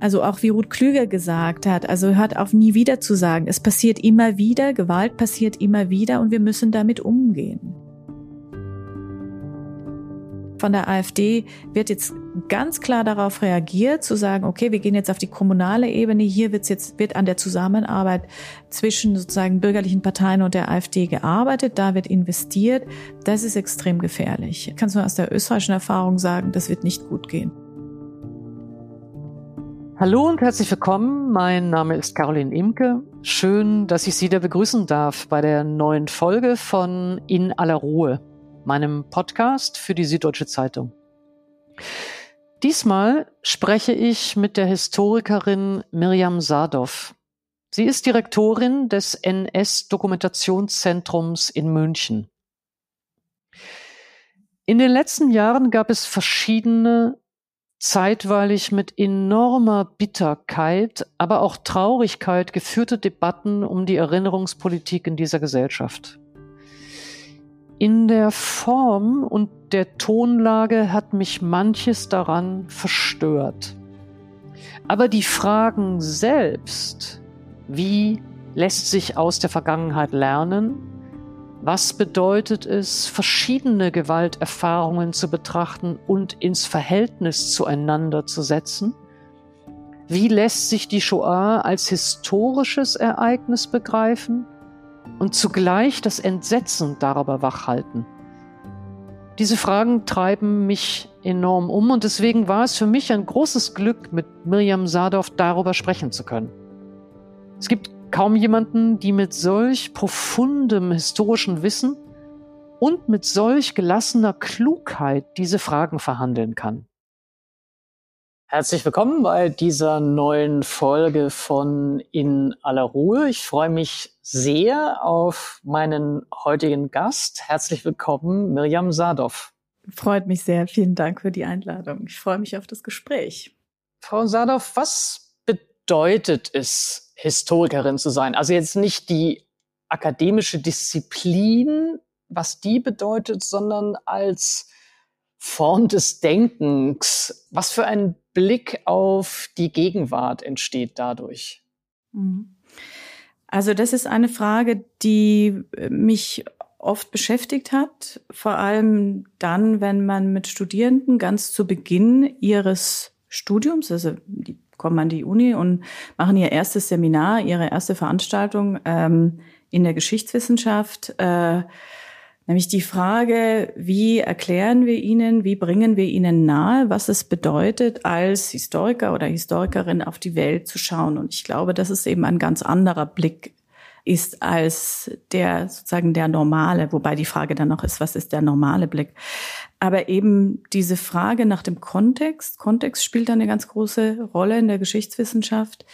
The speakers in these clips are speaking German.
Also auch wie Ruth Klüger gesagt hat, also hört auf nie wieder zu sagen, es passiert immer wieder, Gewalt passiert immer wieder und wir müssen damit umgehen. Von der AfD wird jetzt ganz klar darauf reagiert, zu sagen, okay, wir gehen jetzt auf die kommunale Ebene. Hier wird jetzt, wird an der Zusammenarbeit zwischen sozusagen bürgerlichen Parteien und der AfD gearbeitet. Da wird investiert. Das ist extrem gefährlich. Ich kann es nur aus der österreichischen Erfahrung sagen, das wird nicht gut gehen. Hallo und herzlich willkommen. Mein Name ist Caroline Imke. Schön, dass ich Sie wieder begrüßen darf bei der neuen Folge von In aller Ruhe meinem Podcast für die Süddeutsche Zeitung. Diesmal spreche ich mit der Historikerin Mirjam Sadov. Sie ist Direktorin des NS-Dokumentationszentrums in München. In den letzten Jahren gab es verschiedene, zeitweilig mit enormer Bitterkeit, aber auch Traurigkeit geführte Debatten um die Erinnerungspolitik in dieser Gesellschaft. In der Form und der Tonlage hat mich manches daran verstört. Aber die Fragen selbst, wie lässt sich aus der Vergangenheit lernen? Was bedeutet es, verschiedene Gewalterfahrungen zu betrachten und ins Verhältnis zueinander zu setzen? Wie lässt sich die Shoah als historisches Ereignis begreifen? und zugleich das Entsetzen darüber wachhalten? Diese Fragen treiben mich enorm um und deswegen war es für mich ein großes Glück, mit Miriam Sadov darüber sprechen zu können. Es gibt kaum jemanden, die mit solch profundem historischen Wissen und mit solch gelassener Klugheit diese Fragen verhandeln kann. Herzlich willkommen bei dieser neuen Folge von In aller Ruhe. Ich freue mich sehr auf meinen heutigen Gast. Herzlich willkommen, Mirjam Sadov. Freut mich sehr. Vielen Dank für die Einladung. Ich freue mich auf das Gespräch. Frau Sadov, was bedeutet es, Historikerin zu sein? Also jetzt nicht die akademische Disziplin, was die bedeutet, sondern als Form des Denkens. Was für ein Blick auf die Gegenwart entsteht dadurch? Mhm. Also das ist eine Frage, die äh, mich oft beschäftigt hat, vor allem dann, wenn man mit Studierenden ganz zu Beginn ihres Studiums, also die kommen an die Uni und machen ihr erstes Seminar, ihre erste Veranstaltung ähm, in der Geschichtswissenschaft, äh, Nämlich die Frage, wie erklären wir ihnen, wie bringen wir ihnen nahe, was es bedeutet, als Historiker oder Historikerin auf die Welt zu schauen. Und ich glaube, das ist eben ein ganz anderer Blick ist als der sozusagen der normale, wobei die Frage dann noch ist, was ist der normale Blick? Aber eben diese Frage nach dem Kontext, Kontext spielt eine ganz große Rolle in der Geschichtswissenschaft.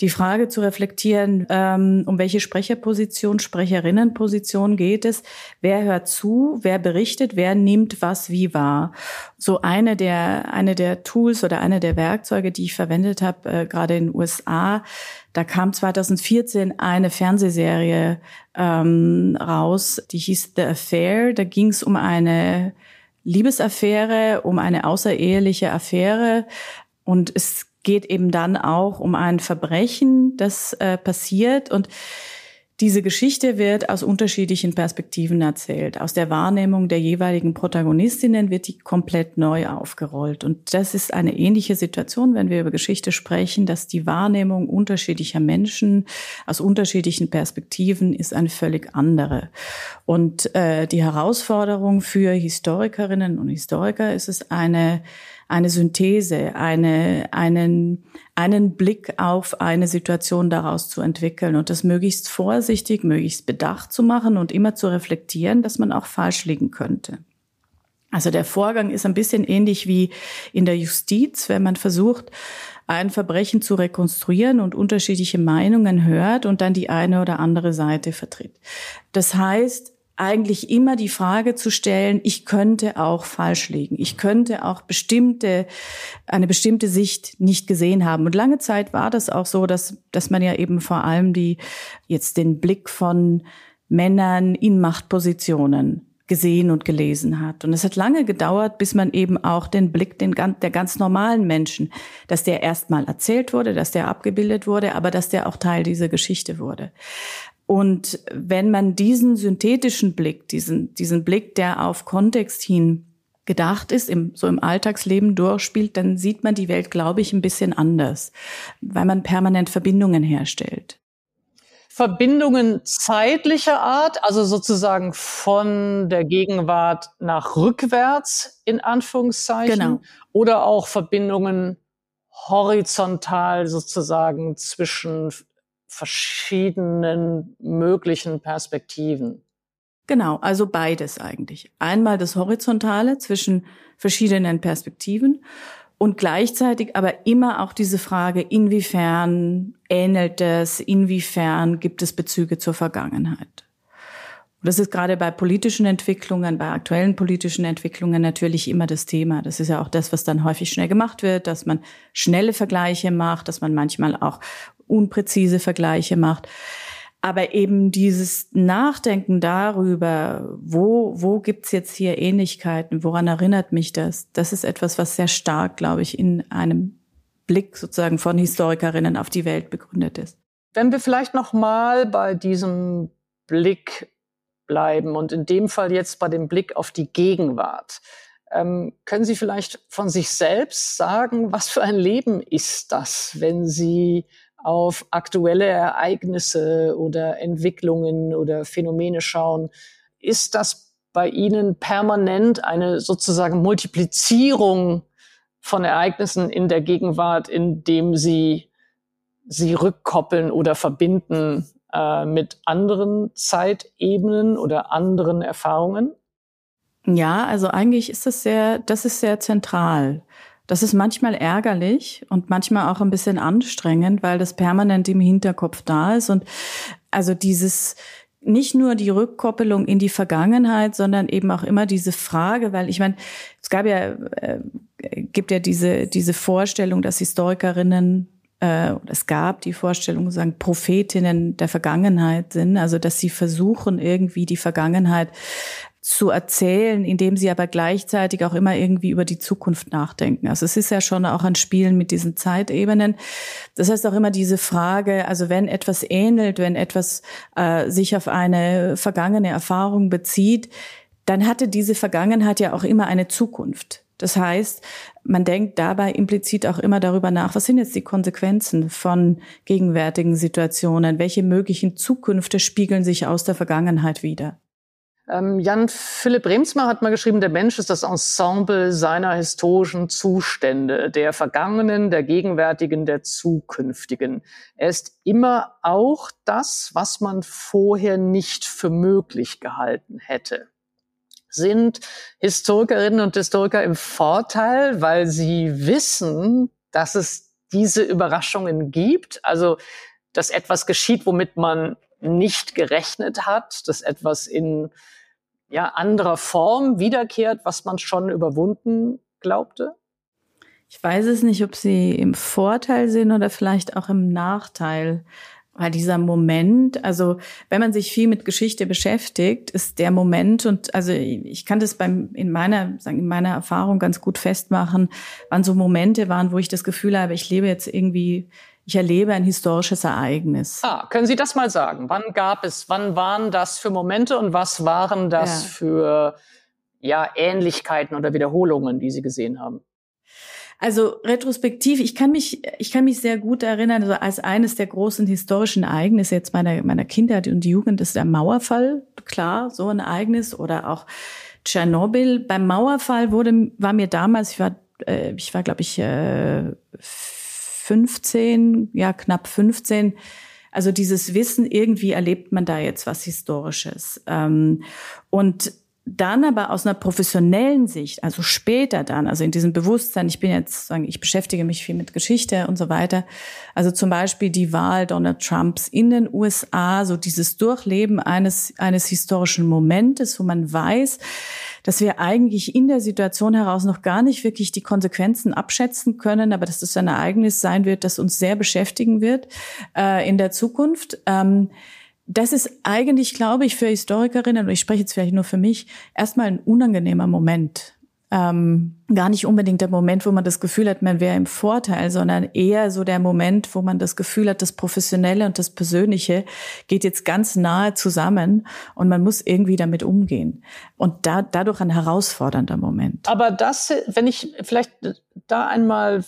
Die Frage zu reflektieren, ähm, um welche Sprecherposition, Sprecherinnenposition geht es, wer hört zu, wer berichtet, wer nimmt was wie wahr. So eine der, eine der Tools oder eine der Werkzeuge, die ich verwendet habe, äh, gerade in den USA, da kam 2014 eine Fernsehserie ähm, raus, die hieß The Affair. Da ging es um eine Liebesaffäre, um eine außereheliche Affäre. Und es geht eben dann auch um ein Verbrechen, das äh, passiert. Und diese Geschichte wird aus unterschiedlichen Perspektiven erzählt. Aus der Wahrnehmung der jeweiligen Protagonistinnen wird die komplett neu aufgerollt. Und das ist eine ähnliche Situation, wenn wir über Geschichte sprechen, dass die Wahrnehmung unterschiedlicher Menschen aus unterschiedlichen Perspektiven ist eine völlig andere. Und äh, die Herausforderung für Historikerinnen und Historiker ist es eine eine Synthese, eine, einen, einen Blick auf eine Situation daraus zu entwickeln und das möglichst vorsichtig, möglichst bedacht zu machen und immer zu reflektieren, dass man auch falsch liegen könnte. Also der Vorgang ist ein bisschen ähnlich wie in der Justiz, wenn man versucht, ein Verbrechen zu rekonstruieren und unterschiedliche Meinungen hört und dann die eine oder andere Seite vertritt. Das heißt, eigentlich immer die Frage zu stellen, ich könnte auch falsch liegen. Ich könnte auch bestimmte, eine bestimmte Sicht nicht gesehen haben. Und lange Zeit war das auch so, dass, dass man ja eben vor allem die, jetzt den Blick von Männern in Machtpositionen gesehen und gelesen hat. Und es hat lange gedauert, bis man eben auch den Blick den, der ganz normalen Menschen, dass der erstmal erzählt wurde, dass der abgebildet wurde, aber dass der auch Teil dieser Geschichte wurde. Und wenn man diesen synthetischen Blick, diesen, diesen Blick, der auf Kontext hin gedacht ist, im, so im Alltagsleben durchspielt, dann sieht man die Welt, glaube ich, ein bisschen anders, weil man permanent Verbindungen herstellt. Verbindungen zeitlicher Art, also sozusagen von der Gegenwart nach rückwärts in Anführungszeichen, genau. oder auch Verbindungen horizontal sozusagen zwischen verschiedenen möglichen Perspektiven. Genau, also beides eigentlich. Einmal das Horizontale zwischen verschiedenen Perspektiven und gleichzeitig aber immer auch diese Frage, inwiefern ähnelt es, inwiefern gibt es Bezüge zur Vergangenheit. Und das ist gerade bei politischen Entwicklungen, bei aktuellen politischen Entwicklungen natürlich immer das Thema. Das ist ja auch das, was dann häufig schnell gemacht wird, dass man schnelle Vergleiche macht, dass man manchmal auch unpräzise Vergleiche macht. Aber eben dieses Nachdenken darüber, wo, wo gibt's jetzt hier Ähnlichkeiten, woran erinnert mich das, das ist etwas, was sehr stark, glaube ich, in einem Blick sozusagen von Historikerinnen auf die Welt begründet ist. Wenn wir vielleicht noch mal bei diesem Blick bleiben und in dem Fall jetzt bei dem Blick auf die Gegenwart. Ähm, können Sie vielleicht von sich selbst sagen, was für ein Leben ist das, wenn Sie auf aktuelle Ereignisse oder Entwicklungen oder Phänomene schauen, ist das bei Ihnen permanent eine sozusagen Multiplizierung von Ereignissen in der Gegenwart, indem Sie sie rückkoppeln oder verbinden äh, mit anderen Zeitebenen oder anderen Erfahrungen? Ja, also eigentlich ist das sehr, das ist sehr zentral. Das ist manchmal ärgerlich und manchmal auch ein bisschen anstrengend, weil das permanent im Hinterkopf da ist. Und also dieses nicht nur die Rückkoppelung in die Vergangenheit, sondern eben auch immer diese Frage, weil ich meine, es gab ja äh, gibt ja diese diese Vorstellung, dass Historikerinnen äh, es gab die Vorstellung, sagen Prophetinnen der Vergangenheit sind, also dass sie versuchen irgendwie die Vergangenheit zu erzählen, indem sie aber gleichzeitig auch immer irgendwie über die Zukunft nachdenken. Also es ist ja schon auch ein Spielen mit diesen Zeitebenen. Das heißt auch immer diese Frage, also wenn etwas ähnelt, wenn etwas äh, sich auf eine vergangene Erfahrung bezieht, dann hatte diese Vergangenheit ja auch immer eine Zukunft. Das heißt, man denkt dabei implizit auch immer darüber nach, was sind jetzt die Konsequenzen von gegenwärtigen Situationen? Welche möglichen Zukünfte spiegeln sich aus der Vergangenheit wieder? Ähm, Jan Philipp Remsmar hat mal geschrieben, der Mensch ist das Ensemble seiner historischen Zustände, der vergangenen, der gegenwärtigen, der zukünftigen. Er ist immer auch das, was man vorher nicht für möglich gehalten hätte. Sind Historikerinnen und Historiker im Vorteil, weil sie wissen, dass es diese Überraschungen gibt, also dass etwas geschieht, womit man nicht gerechnet hat, dass etwas in ja, anderer Form wiederkehrt, was man schon überwunden glaubte? Ich weiß es nicht, ob sie im Vorteil sind oder vielleicht auch im Nachteil. Weil dieser Moment, also wenn man sich viel mit Geschichte beschäftigt, ist der Moment und also ich kann das beim in meiner sagen in meiner Erfahrung ganz gut festmachen, wann so Momente waren, wo ich das Gefühl habe, ich lebe jetzt irgendwie ich erlebe ein historisches Ereignis. Ah, können Sie das mal sagen? Wann gab es, wann waren das für Momente und was waren das ja. für ja, Ähnlichkeiten oder Wiederholungen, die Sie gesehen haben? Also retrospektiv, ich kann mich, ich kann mich sehr gut erinnern, also als eines der großen historischen Ereignisse jetzt meiner, meiner Kindheit und Jugend ist der Mauerfall, klar, so ein Ereignis oder auch Tschernobyl. Beim Mauerfall wurde, war mir damals, ich war, äh, ich war glaube ich äh, 15, ja knapp 15. Also dieses Wissen, irgendwie erlebt man da jetzt was Historisches. Ähm, und dann aber aus einer professionellen Sicht, also später dann, also in diesem Bewusstsein, ich bin jetzt, sagen, ich beschäftige mich viel mit Geschichte und so weiter. Also zum Beispiel die Wahl Donald Trumps in den USA, so dieses Durchleben eines, eines historischen Momentes, wo man weiß, dass wir eigentlich in der Situation heraus noch gar nicht wirklich die Konsequenzen abschätzen können, aber dass das ein Ereignis sein wird, das uns sehr beschäftigen wird äh, in der Zukunft. Ähm, das ist eigentlich, glaube ich, für Historikerinnen, und ich spreche jetzt vielleicht nur für mich, erstmal ein unangenehmer Moment. Ähm, gar nicht unbedingt der Moment, wo man das Gefühl hat, man wäre im Vorteil, sondern eher so der Moment, wo man das Gefühl hat, das Professionelle und das Persönliche geht jetzt ganz nahe zusammen und man muss irgendwie damit umgehen. Und da, dadurch ein herausfordernder Moment. Aber das, wenn ich vielleicht da einmal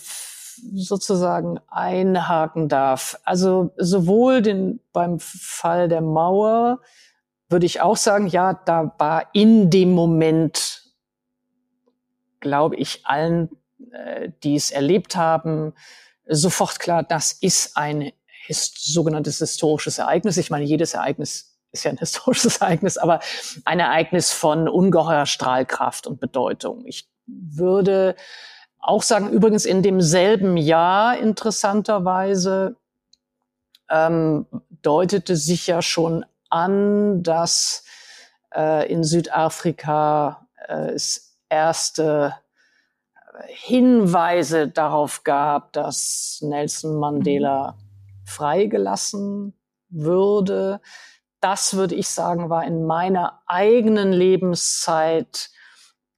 sozusagen einhaken darf. Also sowohl den, beim Fall der Mauer würde ich auch sagen, ja, da war in dem Moment, glaube ich, allen, äh, die es erlebt haben, sofort klar, das ist ein hist sogenanntes historisches Ereignis. Ich meine, jedes Ereignis ist ja ein historisches Ereignis, aber ein Ereignis von ungeheuer Strahlkraft und Bedeutung. Ich würde auch sagen, übrigens in demselben Jahr interessanterweise ähm, deutete sich ja schon an, dass äh, in Südafrika äh, es erste Hinweise darauf gab, dass Nelson Mandela mhm. freigelassen würde. Das würde ich sagen, war in meiner eigenen Lebenszeit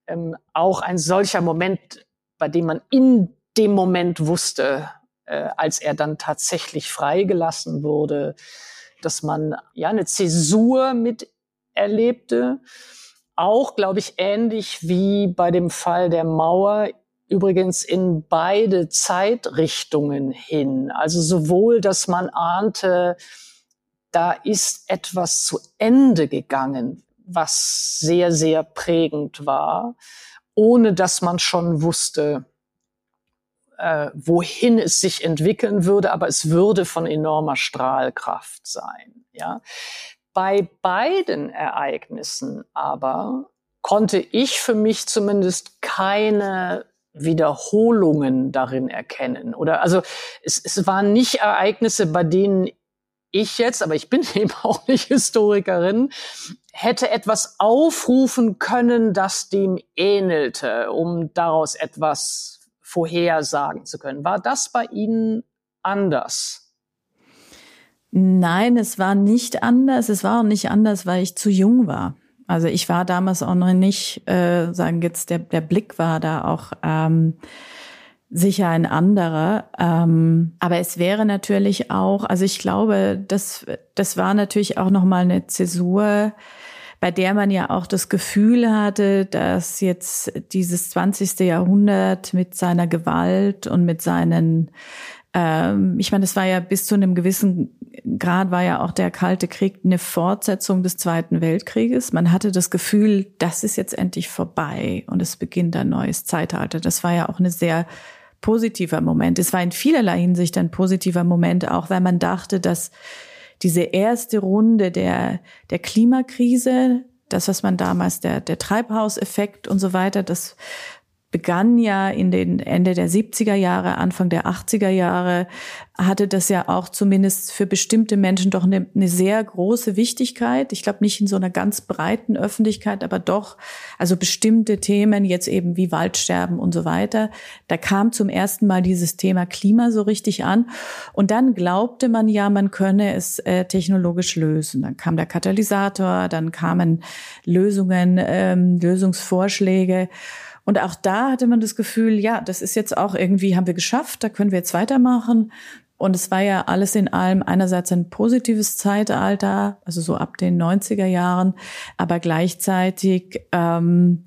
ähm, auch ein solcher Moment, bei dem man in dem Moment wusste, äh, als er dann tatsächlich freigelassen wurde, dass man ja eine Zäsur miterlebte. Auch, glaube ich, ähnlich wie bei dem Fall der Mauer, übrigens in beide Zeitrichtungen hin. Also sowohl, dass man ahnte, da ist etwas zu Ende gegangen, was sehr, sehr prägend war, ohne dass man schon wusste, äh, wohin es sich entwickeln würde, aber es würde von enormer Strahlkraft sein. Ja. Bei beiden Ereignissen aber konnte ich für mich zumindest keine Wiederholungen darin erkennen. Oder also es, es waren nicht Ereignisse, bei denen ich jetzt, aber ich bin eben auch nicht Historikerin, hätte etwas aufrufen können, das dem ähnelte, um daraus etwas vorhersagen zu können. War das bei Ihnen anders? Nein, es war nicht anders. Es war auch nicht anders, weil ich zu jung war. Also ich war damals auch noch nicht, äh, sagen jetzt, der, der Blick war da auch ähm, sicher ein anderer. Ähm, aber es wäre natürlich auch, also ich glaube, das, das war natürlich auch nochmal eine Zäsur, bei der man ja auch das Gefühl hatte, dass jetzt dieses 20. Jahrhundert mit seiner Gewalt und mit seinen ähm, ich meine, es war ja bis zu einem gewissen Grad war ja auch der Kalte Krieg eine Fortsetzung des Zweiten Weltkrieges. Man hatte das Gefühl, das ist jetzt endlich vorbei und es beginnt ein neues Zeitalter. Das war ja auch eine sehr positiver Moment. Es war in vielerlei Hinsicht ein positiver Moment, auch weil man dachte, dass diese erste Runde der, der Klimakrise, das, was man damals der, der Treibhauseffekt und so weiter, das begann ja in den Ende der 70er Jahre, Anfang der 80er Jahre, hatte das ja auch zumindest für bestimmte Menschen doch eine, eine sehr große Wichtigkeit. Ich glaube nicht in so einer ganz breiten Öffentlichkeit, aber doch, also bestimmte Themen jetzt eben wie Waldsterben und so weiter. Da kam zum ersten Mal dieses Thema Klima so richtig an. Und dann glaubte man ja, man könne es äh, technologisch lösen. Dann kam der Katalysator, dann kamen Lösungen, ähm, Lösungsvorschläge. Und auch da hatte man das Gefühl, ja, das ist jetzt auch irgendwie, haben wir geschafft, da können wir jetzt weitermachen. Und es war ja alles in allem einerseits ein positives Zeitalter, also so ab den 90er Jahren, aber gleichzeitig ähm,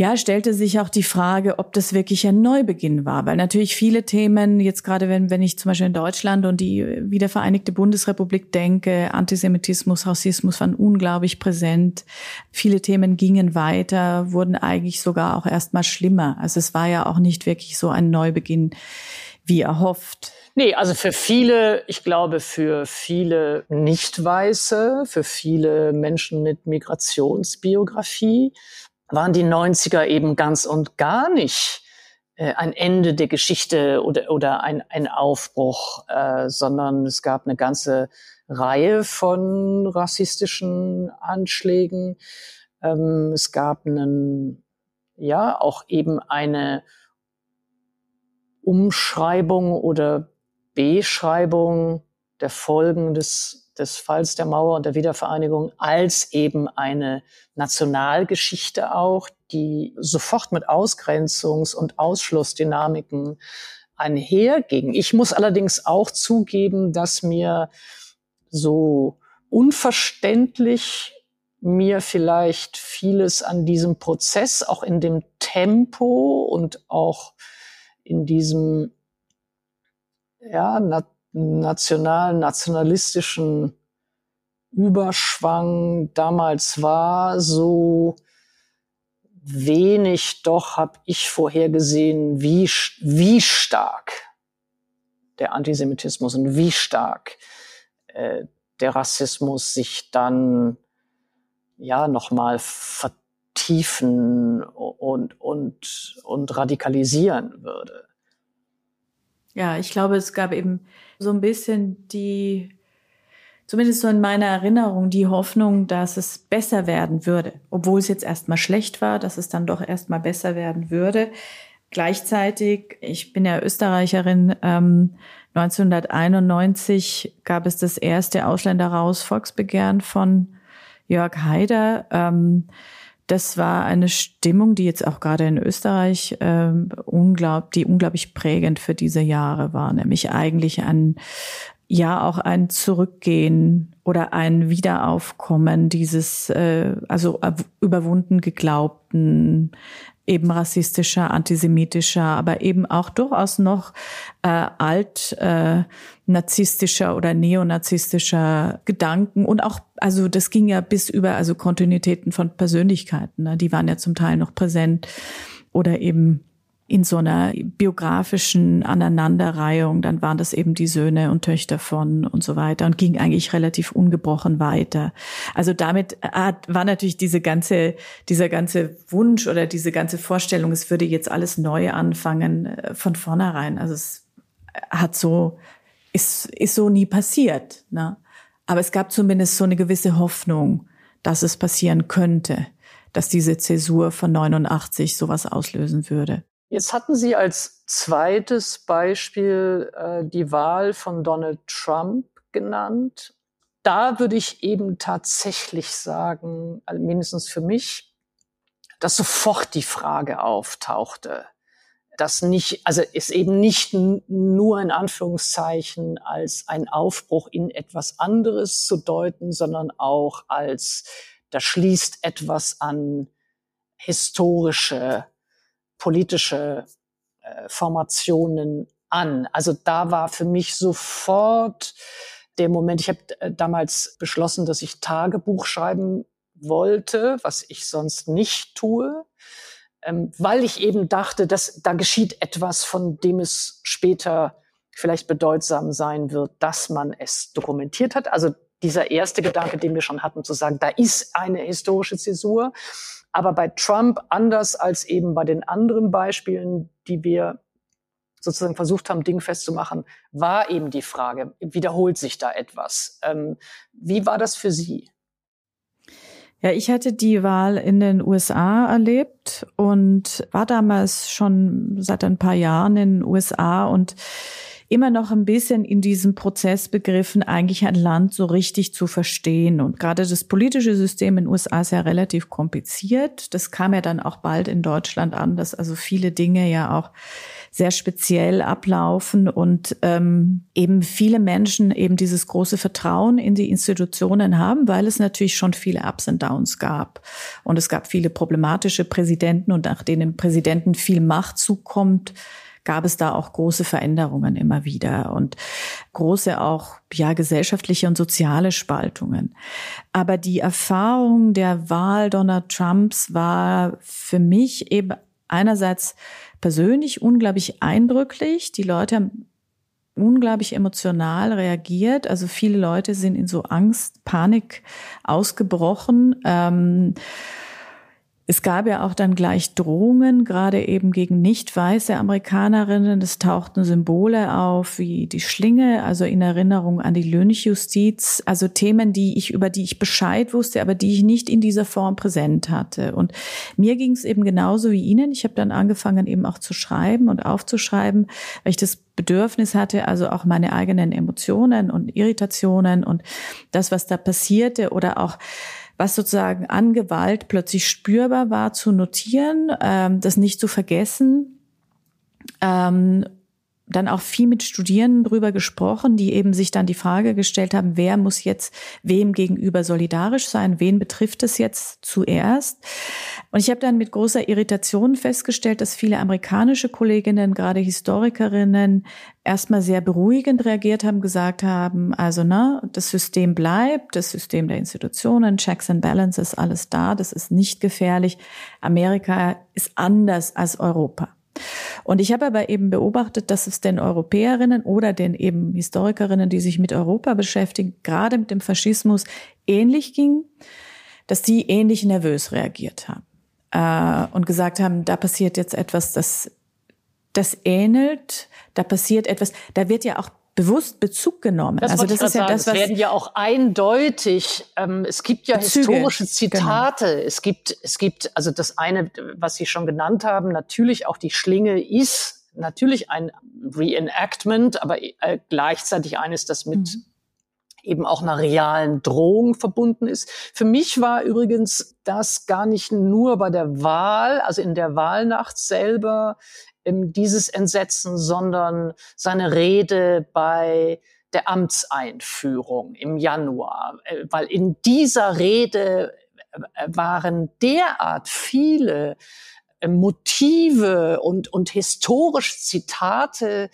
ja, stellte sich auch die Frage, ob das wirklich ein Neubeginn war, weil natürlich viele Themen, jetzt gerade wenn, wenn ich zum Beispiel in Deutschland und die wiedervereinigte Bundesrepublik denke, Antisemitismus, Rassismus waren unglaublich präsent. Viele Themen gingen weiter, wurden eigentlich sogar auch erstmal schlimmer. Also es war ja auch nicht wirklich so ein Neubeginn wie erhofft. Nee, also für viele, ich glaube, für viele Nicht-Weiße, für viele Menschen mit Migrationsbiografie waren die 90er eben ganz und gar nicht äh, ein Ende der Geschichte oder, oder ein, ein Aufbruch, äh, sondern es gab eine ganze Reihe von rassistischen Anschlägen. Ähm, es gab einen, ja, auch eben eine Umschreibung oder Beschreibung der Folgen des, des Falls der Mauer und der Wiedervereinigung als eben eine Nationalgeschichte auch, die sofort mit Ausgrenzungs- und Ausschlussdynamiken einherging. Ich muss allerdings auch zugeben, dass mir so unverständlich mir vielleicht vieles an diesem Prozess, auch in dem Tempo und auch in diesem ja, na national, nationalistischen Überschwang damals war, so wenig doch habe ich vorhergesehen, wie, wie stark der Antisemitismus und wie stark äh, der Rassismus sich dann ja nochmal vertiefen und, und, und radikalisieren würde. Ja, ich glaube, es gab eben so ein bisschen die, zumindest so in meiner Erinnerung, die Hoffnung, dass es besser werden würde. Obwohl es jetzt erstmal schlecht war, dass es dann doch erstmal besser werden würde. Gleichzeitig, ich bin ja Österreicherin, ähm, 1991 gab es das erste Ausländerraus-Volksbegehren von Jörg Haider. Ähm, das war eine Stimmung, die jetzt auch gerade in Österreich ähm, unglaub, die unglaublich prägend für diese Jahre war, nämlich eigentlich ein ja auch ein Zurückgehen oder ein Wiederaufkommen dieses äh, also überwunden geglaubten eben rassistischer, antisemitischer, aber eben auch durchaus noch äh, alt äh, narzisstischer oder neonazistischer Gedanken und auch, also das ging ja bis über, also Kontinuitäten von Persönlichkeiten, ne? die waren ja zum Teil noch präsent oder eben in so einer biografischen Aneinanderreihung, dann waren das eben die Söhne und Töchter von und so weiter und ging eigentlich relativ ungebrochen weiter. Also damit hat, war natürlich diese ganze, dieser ganze Wunsch oder diese ganze Vorstellung, es würde jetzt alles neu anfangen äh, von vornherein. Also es hat so, ist, ist so nie passiert. Ne? Aber es gab zumindest so eine gewisse Hoffnung, dass es passieren könnte, dass diese Zäsur von 89 sowas auslösen würde. Jetzt hatten Sie als zweites Beispiel äh, die Wahl von Donald Trump genannt. Da würde ich eben tatsächlich sagen, also mindestens für mich, dass sofort die Frage auftauchte, dass nicht, also es eben nicht nur in Anführungszeichen als ein Aufbruch in etwas anderes zu deuten, sondern auch als, da schließt etwas an historische politische äh, Formationen an. Also da war für mich sofort der Moment, ich habe äh, damals beschlossen, dass ich Tagebuch schreiben wollte, was ich sonst nicht tue, ähm, weil ich eben dachte, dass da geschieht etwas, von dem es später vielleicht bedeutsam sein wird, dass man es dokumentiert hat. Also dieser erste Gedanke, den wir schon hatten, zu sagen, da ist eine historische Zäsur. Aber bei Trump anders als eben bei den anderen Beispielen, die wir sozusagen versucht haben, dingfest zu machen, war eben die Frage, wiederholt sich da etwas? Ähm, wie war das für Sie? Ja, ich hatte die Wahl in den USA erlebt und war damals schon seit ein paar Jahren in den USA und immer noch ein bisschen in diesem Prozess begriffen, eigentlich ein Land so richtig zu verstehen. Und gerade das politische System in den USA ist ja relativ kompliziert. Das kam ja dann auch bald in Deutschland an, dass also viele Dinge ja auch sehr speziell ablaufen und ähm, eben viele Menschen eben dieses große Vertrauen in die Institutionen haben, weil es natürlich schon viele Ups und Downs gab. Und es gab viele problematische Präsidenten und nach denen Präsidenten viel Macht zukommt, gab es da auch große Veränderungen immer wieder und große auch ja gesellschaftliche und soziale Spaltungen. Aber die Erfahrung der Wahl Donald Trumps war für mich eben einerseits persönlich unglaublich eindrücklich. Die Leute haben unglaublich emotional reagiert. Also viele Leute sind in so Angst, Panik ausgebrochen. Ähm, es gab ja auch dann gleich Drohungen, gerade eben gegen nicht weiße Amerikanerinnen. Es tauchten Symbole auf wie die Schlinge, also in Erinnerung an die Lynchjustiz. Also Themen, die ich, über die ich Bescheid wusste, aber die ich nicht in dieser Form präsent hatte. Und mir ging es eben genauso wie Ihnen. Ich habe dann angefangen eben auch zu schreiben und aufzuschreiben, weil ich das Bedürfnis hatte, also auch meine eigenen Emotionen und Irritationen und das, was da passierte oder auch was sozusagen an Gewalt plötzlich spürbar war, zu notieren, ähm, das nicht zu vergessen. Ähm, dann auch viel mit Studierenden drüber gesprochen, die eben sich dann die Frage gestellt haben, wer muss jetzt wem gegenüber solidarisch sein, wen betrifft es jetzt zuerst. Und ich habe dann mit großer Irritation festgestellt, dass viele amerikanische Kolleginnen, gerade Historikerinnen, erstmal sehr beruhigend reagiert haben, gesagt haben, also ne, das System bleibt, das System der Institutionen, Checks and Balances, alles da, das ist nicht gefährlich. Amerika ist anders als Europa. Und ich habe aber eben beobachtet, dass es den Europäerinnen oder den eben Historikerinnen, die sich mit Europa beschäftigen, gerade mit dem Faschismus ähnlich ging, dass die ähnlich nervös reagiert haben äh, und gesagt haben, da passiert jetzt etwas, das das ähnelt, da passiert etwas, da wird ja auch bewusst Bezug genommen. Das also das ist ja sagen. das, was es werden ja auch eindeutig. Ähm, es gibt ja Bezüge. historische genau. Zitate. Genau. Es gibt, es gibt also das eine, was Sie schon genannt haben. Natürlich auch die Schlinge ist natürlich ein Reenactment, aber äh, gleichzeitig eines, das mit mhm. eben auch einer realen Drohung verbunden ist. Für mich war übrigens das gar nicht nur bei der Wahl, also in der Wahlnacht selber dieses Entsetzen, sondern seine Rede bei der Amtseinführung im Januar, äh, weil in dieser Rede äh, waren derart viele äh, Motive und, und historische Zitate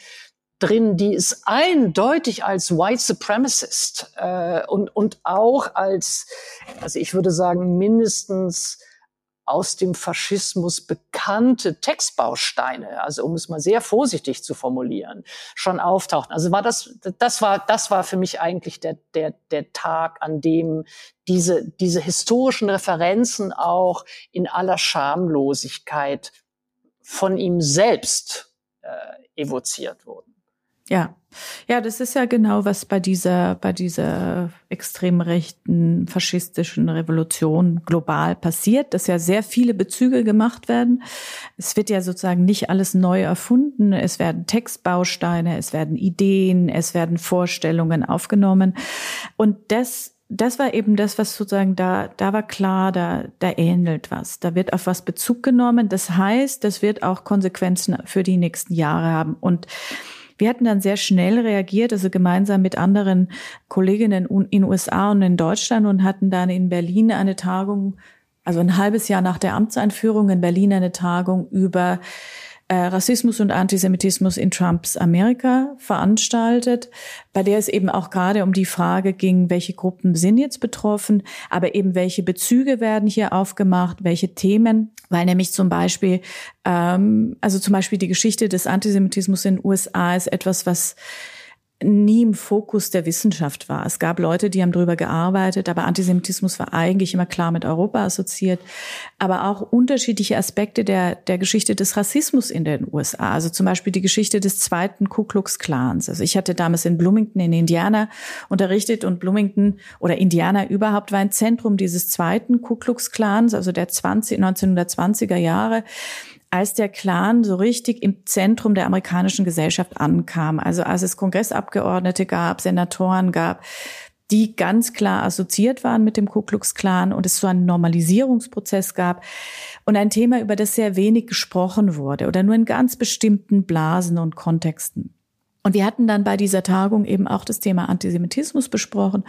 drin, die es eindeutig als White Supremacist äh, und, und auch als, also ich würde sagen, mindestens aus dem Faschismus bekannte Textbausteine, also um es mal sehr vorsichtig zu formulieren, schon auftauchten. Also war das, das war, das war für mich eigentlich der, der, der Tag, an dem diese, diese historischen Referenzen auch in aller Schamlosigkeit von ihm selbst äh, evoziert wurden. Ja, ja, das ist ja genau, was bei dieser, bei dieser extrem rechten faschistischen Revolution global passiert, dass ja sehr viele Bezüge gemacht werden. Es wird ja sozusagen nicht alles neu erfunden. Es werden Textbausteine, es werden Ideen, es werden Vorstellungen aufgenommen. Und das das war eben das, was sozusagen da, da war klar, da, da ähnelt was. Da wird auf was Bezug genommen. Das heißt, das wird auch Konsequenzen für die nächsten Jahre haben. Und wir hatten dann sehr schnell reagiert, also gemeinsam mit anderen Kolleginnen in USA und in Deutschland und hatten dann in Berlin eine Tagung, also ein halbes Jahr nach der Amtseinführung in Berlin eine Tagung über äh, Rassismus und Antisemitismus in Trumps Amerika veranstaltet, bei der es eben auch gerade um die Frage ging, welche Gruppen sind jetzt betroffen, aber eben welche Bezüge werden hier aufgemacht, welche Themen, weil nämlich zum Beispiel, ähm, also zum Beispiel die Geschichte des Antisemitismus in den USA ist etwas, was nie im Fokus der Wissenschaft war. Es gab Leute, die haben darüber gearbeitet, aber Antisemitismus war eigentlich immer klar mit Europa assoziiert. Aber auch unterschiedliche Aspekte der, der Geschichte des Rassismus in den USA. Also zum Beispiel die Geschichte des zweiten Ku Klux Klans. Also ich hatte damals in Bloomington in Indiana unterrichtet und Bloomington oder Indiana überhaupt war ein Zentrum dieses zweiten Ku Klux Klans, also der 20, 1920er Jahre als der Clan so richtig im Zentrum der amerikanischen Gesellschaft ankam. Also als es Kongressabgeordnete gab, Senatoren gab, die ganz klar assoziiert waren mit dem Ku Klux Klan und es so einen Normalisierungsprozess gab und ein Thema, über das sehr wenig gesprochen wurde oder nur in ganz bestimmten Blasen und Kontexten. Und wir hatten dann bei dieser Tagung eben auch das Thema Antisemitismus besprochen,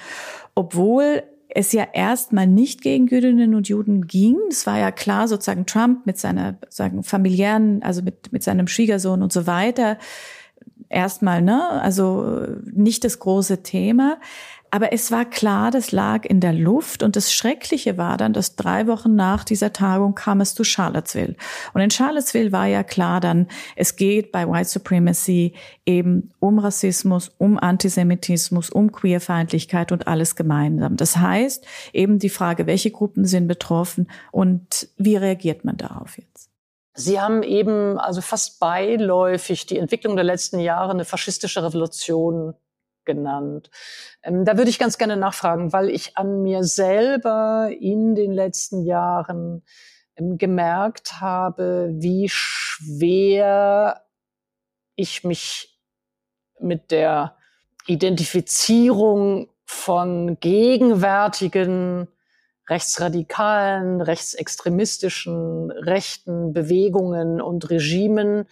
obwohl es ja erstmal nicht gegen Jüdinnen und Juden ging. Es war ja klar, sozusagen Trump mit seiner sagen familiären, also mit mit seinem Schwiegersohn und so weiter. Erstmal, ne, also nicht das große Thema. Aber es war klar, das lag in der Luft und das Schreckliche war dann, dass drei Wochen nach dieser Tagung kam es zu Charlottesville. Und in Charlottesville war ja klar dann, es geht bei White Supremacy eben um Rassismus, um Antisemitismus, um Queerfeindlichkeit und alles gemeinsam. Das heißt eben die Frage, welche Gruppen sind betroffen und wie reagiert man darauf jetzt? Sie haben eben also fast beiläufig die Entwicklung der letzten Jahre eine faschistische Revolution genannt. Ähm, da würde ich ganz gerne nachfragen, weil ich an mir selber in den letzten Jahren ähm, gemerkt habe, wie schwer ich mich mit der Identifizierung von gegenwärtigen rechtsradikalen, rechtsextremistischen, rechten Bewegungen und Regimen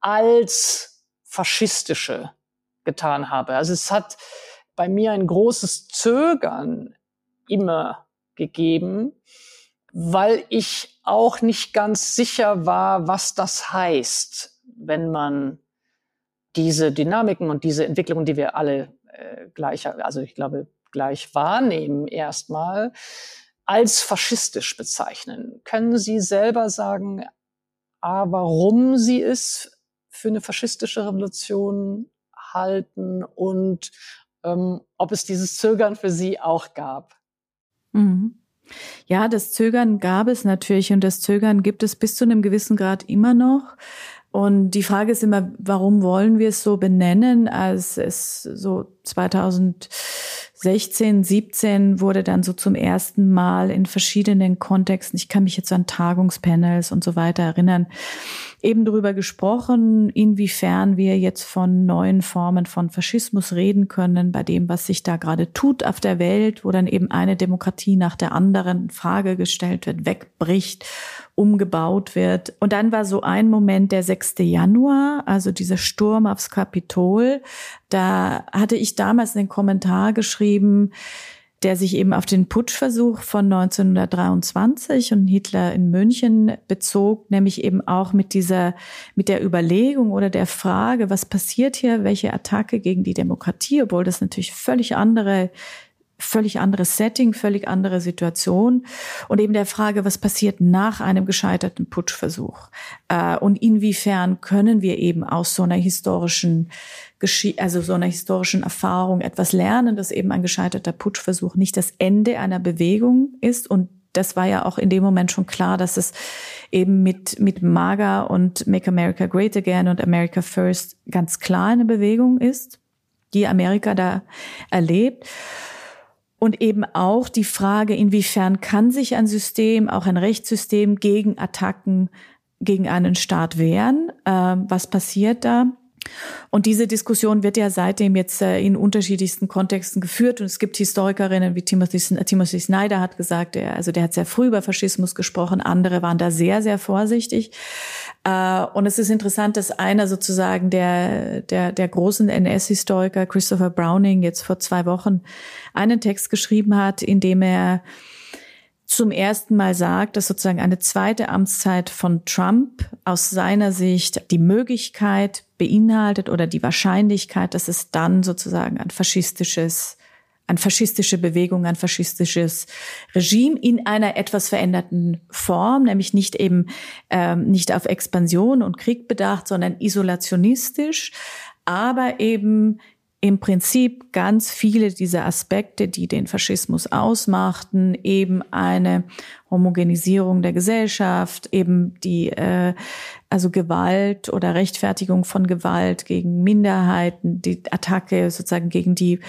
als faschistische getan habe. Also es hat bei mir ein großes Zögern immer gegeben, weil ich auch nicht ganz sicher war, was das heißt, wenn man diese Dynamiken und diese Entwicklungen, die wir alle äh, gleich, also ich glaube, gleich wahrnehmen erstmal, als faschistisch bezeichnen. Können Sie selber sagen, ah, warum Sie es für eine faschistische Revolution halten und ähm, ob es dieses Zögern für Sie auch gab. Mhm. Ja, das Zögern gab es natürlich und das Zögern gibt es bis zu einem gewissen Grad immer noch. Und die Frage ist immer, warum wollen wir es so benennen, als es so 2016, 17 wurde dann so zum ersten Mal in verschiedenen Kontexten, ich kann mich jetzt an Tagungspanels und so weiter erinnern, eben darüber gesprochen, inwiefern wir jetzt von neuen Formen von Faschismus reden können, bei dem, was sich da gerade tut auf der Welt, wo dann eben eine Demokratie nach der anderen Frage gestellt wird, wegbricht, umgebaut wird. Und dann war so ein Moment der 6. Januar, also dieser Sturm aufs Kapitol. Da hatte ich damals einen Kommentar geschrieben, der sich eben auf den Putschversuch von 1923 und Hitler in München bezog, nämlich eben auch mit dieser, mit der Überlegung oder der Frage, was passiert hier, welche Attacke gegen die Demokratie, obwohl das natürlich völlig andere völlig anderes Setting, völlig andere Situation. Und eben der Frage, was passiert nach einem gescheiterten Putschversuch? Äh, und inwiefern können wir eben aus so einer historischen Geschi also so einer historischen Erfahrung etwas lernen, dass eben ein gescheiterter Putschversuch nicht das Ende einer Bewegung ist? Und das war ja auch in dem Moment schon klar, dass es eben mit, mit MAGA und Make America Great Again und America First ganz klar eine Bewegung ist, die Amerika da erlebt. Und eben auch die Frage, inwiefern kann sich ein System, auch ein Rechtssystem gegen Attacken gegen einen Staat wehren? Äh, was passiert da? Und diese Diskussion wird ja seitdem jetzt äh, in unterschiedlichsten Kontexten geführt. Und es gibt Historikerinnen wie Timothy, äh, Timothy Snyder hat gesagt, der, also der hat sehr früh über Faschismus gesprochen. Andere waren da sehr, sehr vorsichtig. Äh, und es ist interessant, dass einer sozusagen der, der, der großen NS-Historiker Christopher Browning jetzt vor zwei Wochen einen Text geschrieben hat, in dem er zum ersten Mal sagt, dass sozusagen eine zweite Amtszeit von Trump aus seiner Sicht die Möglichkeit beinhaltet oder die Wahrscheinlichkeit, dass es dann sozusagen ein faschistisches ein faschistische Bewegung, ein faschistisches Regime in einer etwas veränderten Form, nämlich nicht eben ähm, nicht auf Expansion und Krieg bedacht, sondern isolationistisch, aber eben im Prinzip ganz viele dieser Aspekte, die den Faschismus ausmachten, eben eine Homogenisierung der Gesellschaft, eben die äh, also Gewalt oder Rechtfertigung von Gewalt gegen Minderheiten, die Attacke sozusagen gegen die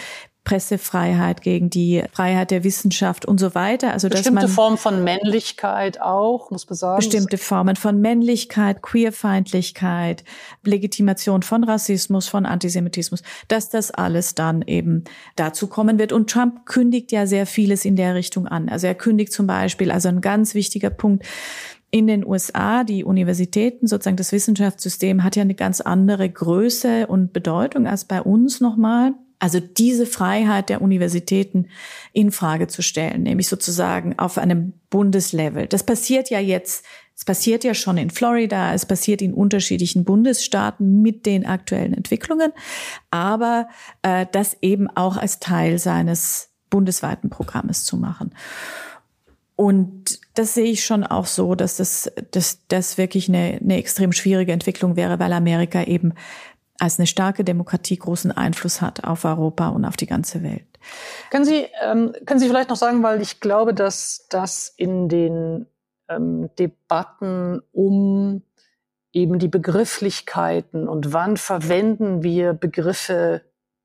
Pressefreiheit, gegen die Freiheit der Wissenschaft und so weiter. Also bestimmte Formen von Männlichkeit auch, muss man sagen. Bestimmte Formen von Männlichkeit, Queerfeindlichkeit, Legitimation von Rassismus, von Antisemitismus, dass das alles dann eben dazu kommen wird. Und Trump kündigt ja sehr vieles in der Richtung an. Also er kündigt zum Beispiel, also ein ganz wichtiger Punkt, in den USA, die Universitäten, sozusagen das Wissenschaftssystem hat ja eine ganz andere Größe und Bedeutung als bei uns nochmal. Also diese Freiheit der Universitäten in Frage zu stellen, nämlich sozusagen auf einem Bundeslevel. Das passiert ja jetzt Es passiert ja schon in Florida, es passiert in unterschiedlichen Bundesstaaten mit den aktuellen Entwicklungen, aber äh, das eben auch als Teil seines bundesweiten Programmes zu machen. Und das sehe ich schon auch so, dass das, dass das wirklich eine, eine extrem schwierige Entwicklung wäre, weil Amerika eben als eine starke Demokratie großen Einfluss hat auf Europa und auf die ganze Welt. Können Sie, ähm, können Sie vielleicht noch sagen, weil ich glaube, dass das in den ähm, Debatten um eben die Begrifflichkeiten und wann verwenden wir Begriffe,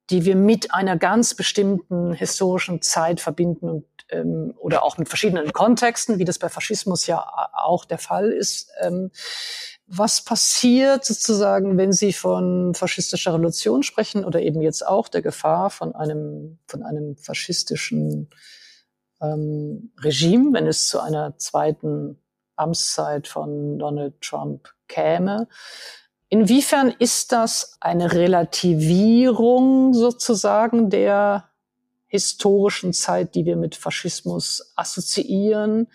die wir mit einer ganz bestimmten historischen Zeit verbinden und ähm, oder auch mit verschiedenen Kontexten, wie das bei Faschismus ja auch der Fall ist. Ähm, was passiert sozusagen, wenn Sie von faschistischer Revolution sprechen oder eben jetzt auch der Gefahr von einem, von einem faschistischen ähm, Regime, wenn es zu einer zweiten Amtszeit von Donald Trump käme? Inwiefern ist das eine Relativierung sozusagen der historischen Zeit, die wir mit Faschismus assoziieren?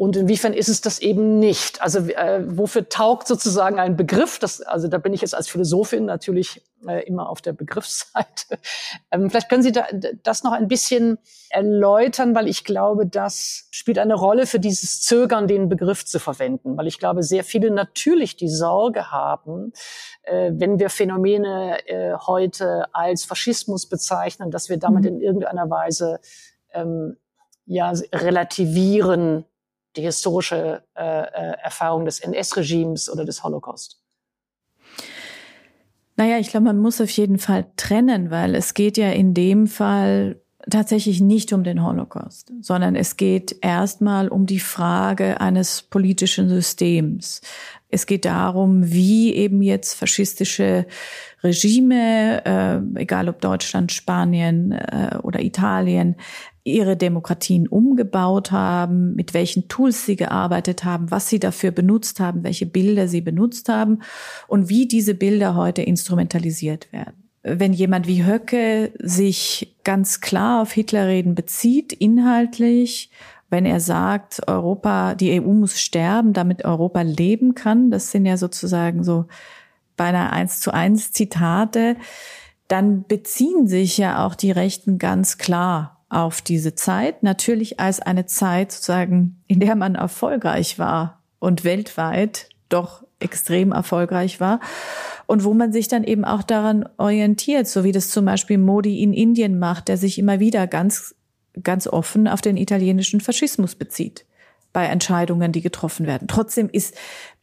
Und inwiefern ist es das eben nicht? Also äh, wofür taugt sozusagen ein Begriff? Das, also da bin ich jetzt als Philosophin natürlich äh, immer auf der Begriffsseite. Ähm, vielleicht können Sie da, das noch ein bisschen erläutern, weil ich glaube, das spielt eine Rolle für dieses Zögern, den Begriff zu verwenden. Weil ich glaube, sehr viele natürlich die Sorge haben, äh, wenn wir Phänomene äh, heute als Faschismus bezeichnen, dass wir damit mhm. in irgendeiner Weise ähm, ja relativieren die historische äh, äh Erfahrung des NS-Regimes oder des Holocaust? Naja, ich glaube, man muss auf jeden Fall trennen, weil es geht ja in dem Fall tatsächlich nicht um den Holocaust, sondern es geht erstmal um die Frage eines politischen Systems. Es geht darum, wie eben jetzt faschistische Regime, äh, egal ob Deutschland, Spanien äh, oder Italien, ihre Demokratien umgebaut haben, mit welchen Tools sie gearbeitet haben, was sie dafür benutzt haben, welche Bilder sie benutzt haben und wie diese Bilder heute instrumentalisiert werden. Wenn jemand wie Höcke sich ganz klar auf Hitlerreden bezieht, inhaltlich, wenn er sagt, Europa, die EU muss sterben, damit Europa leben kann, das sind ja sozusagen so beinahe eins zu eins Zitate, dann beziehen sich ja auch die Rechten ganz klar auf diese Zeit, natürlich als eine Zeit sozusagen, in der man erfolgreich war und weltweit doch extrem erfolgreich war und wo man sich dann eben auch daran orientiert, so wie das zum Beispiel Modi in Indien macht, der sich immer wieder ganz, ganz offen auf den italienischen Faschismus bezieht bei Entscheidungen, die getroffen werden. Trotzdem ist,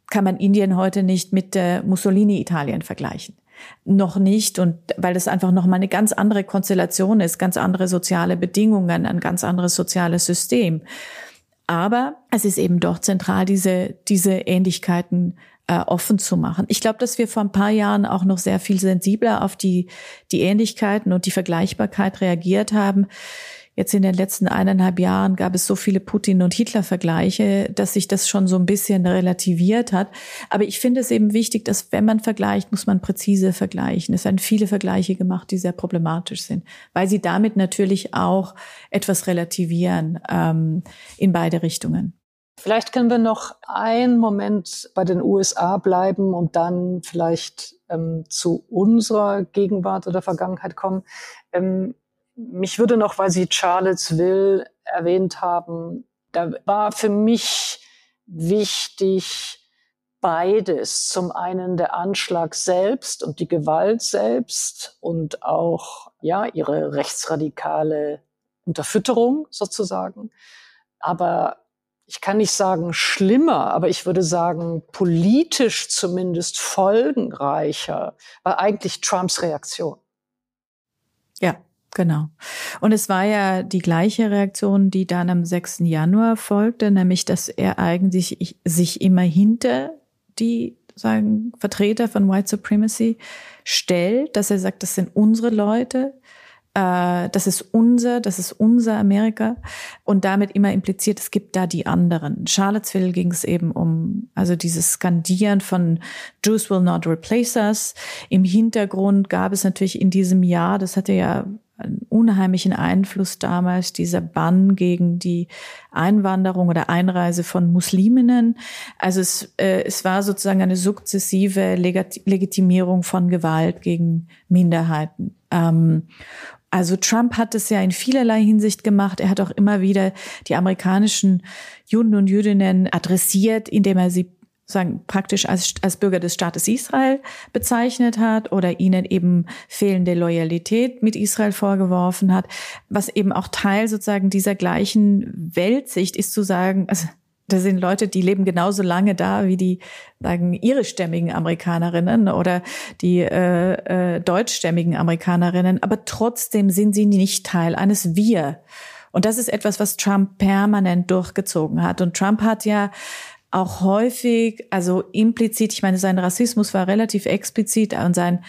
kann man Indien heute nicht mit äh, Mussolini-Italien vergleichen noch nicht und weil das einfach noch mal eine ganz andere Konstellation ist, ganz andere soziale Bedingungen, ein ganz anderes soziales System. Aber es ist eben doch zentral, diese, diese Ähnlichkeiten äh, offen zu machen. Ich glaube, dass wir vor ein paar Jahren auch noch sehr viel sensibler auf die, die Ähnlichkeiten und die Vergleichbarkeit reagiert haben. Jetzt in den letzten eineinhalb Jahren gab es so viele Putin- und Hitler-Vergleiche, dass sich das schon so ein bisschen relativiert hat. Aber ich finde es eben wichtig, dass wenn man vergleicht, muss man präzise vergleichen. Es werden viele Vergleiche gemacht, die sehr problematisch sind, weil sie damit natürlich auch etwas relativieren ähm, in beide Richtungen. Vielleicht können wir noch einen Moment bei den USA bleiben und dann vielleicht ähm, zu unserer Gegenwart oder Vergangenheit kommen. Ähm, mich würde noch, weil Sie Charlottesville erwähnt haben, da war für mich wichtig beides. Zum einen der Anschlag selbst und die Gewalt selbst und auch, ja, ihre rechtsradikale Unterfütterung sozusagen. Aber ich kann nicht sagen schlimmer, aber ich würde sagen politisch zumindest folgenreicher war eigentlich Trumps Reaktion. Genau. Und es war ja die gleiche Reaktion, die dann am 6. Januar folgte, nämlich, dass er eigentlich sich immer hinter die sagen Vertreter von White Supremacy stellt, dass er sagt, das sind unsere Leute, äh, das ist unser, das ist unser Amerika und damit immer impliziert, es gibt da die anderen. In Charlottesville ging es eben um, also dieses Skandieren von Jews will not replace us. Im Hintergrund gab es natürlich in diesem Jahr, das hatte ja einen unheimlichen Einfluss damals, dieser Bann gegen die Einwanderung oder Einreise von Musliminnen. Also es, äh, es war sozusagen eine sukzessive Legitimierung von Gewalt gegen Minderheiten. Ähm, also Trump hat es ja in vielerlei Hinsicht gemacht. Er hat auch immer wieder die amerikanischen Juden und Jüdinnen adressiert, indem er sie sagen, praktisch als, als Bürger des Staates Israel bezeichnet hat oder ihnen eben fehlende Loyalität mit Israel vorgeworfen hat, was eben auch Teil sozusagen dieser gleichen Weltsicht ist zu sagen, also da sind Leute, die leben genauso lange da wie die sagen irischstämmigen Amerikanerinnen oder die äh, äh, deutschstämmigen Amerikanerinnen, aber trotzdem sind sie nicht Teil eines Wir. Und das ist etwas, was Trump permanent durchgezogen hat. Und Trump hat ja auch häufig, also implizit, ich meine, sein Rassismus war relativ explizit und sein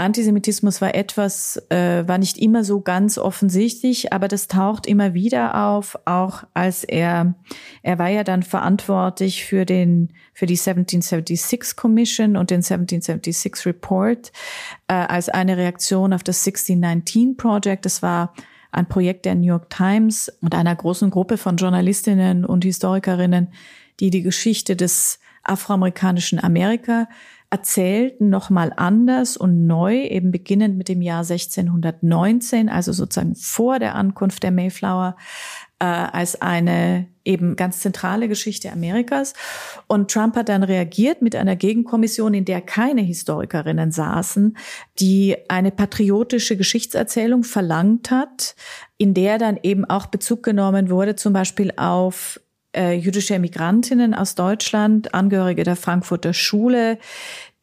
Antisemitismus war etwas, äh, war nicht immer so ganz offensichtlich, aber das taucht immer wieder auf, auch als er, er war ja dann verantwortlich für den, für die 1776 Commission und den 1776 Report, äh, als eine Reaktion auf das 1619 Project. Das war ein Projekt der New York Times und einer großen Gruppe von Journalistinnen und Historikerinnen, die die Geschichte des afroamerikanischen Amerika erzählten, nochmal anders und neu, eben beginnend mit dem Jahr 1619, also sozusagen vor der Ankunft der Mayflower, äh, als eine eben ganz zentrale Geschichte Amerikas. Und Trump hat dann reagiert mit einer Gegenkommission, in der keine Historikerinnen saßen, die eine patriotische Geschichtserzählung verlangt hat, in der dann eben auch Bezug genommen wurde, zum Beispiel auf äh, jüdische Migrantinnen aus Deutschland, Angehörige der Frankfurter Schule,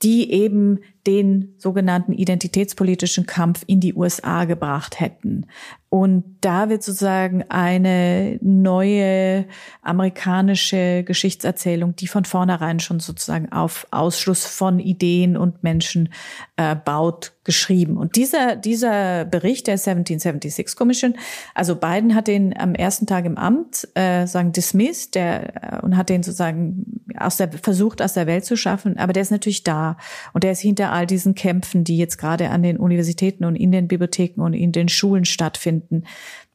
die eben den sogenannten identitätspolitischen Kampf in die USA gebracht hätten. Und da wird sozusagen eine neue amerikanische Geschichtserzählung, die von vornherein schon sozusagen auf Ausschluss von Ideen und Menschen äh, baut, geschrieben. Und dieser, dieser Bericht der 1776 Commission, also Biden hat den am ersten Tag im Amt äh, sagen dismissed der, äh, und hat den sozusagen aus der, versucht aus der Welt zu schaffen, aber der ist natürlich da und der ist hinter all diesen Kämpfen, die jetzt gerade an den Universitäten und in den Bibliotheken und in den Schulen stattfinden,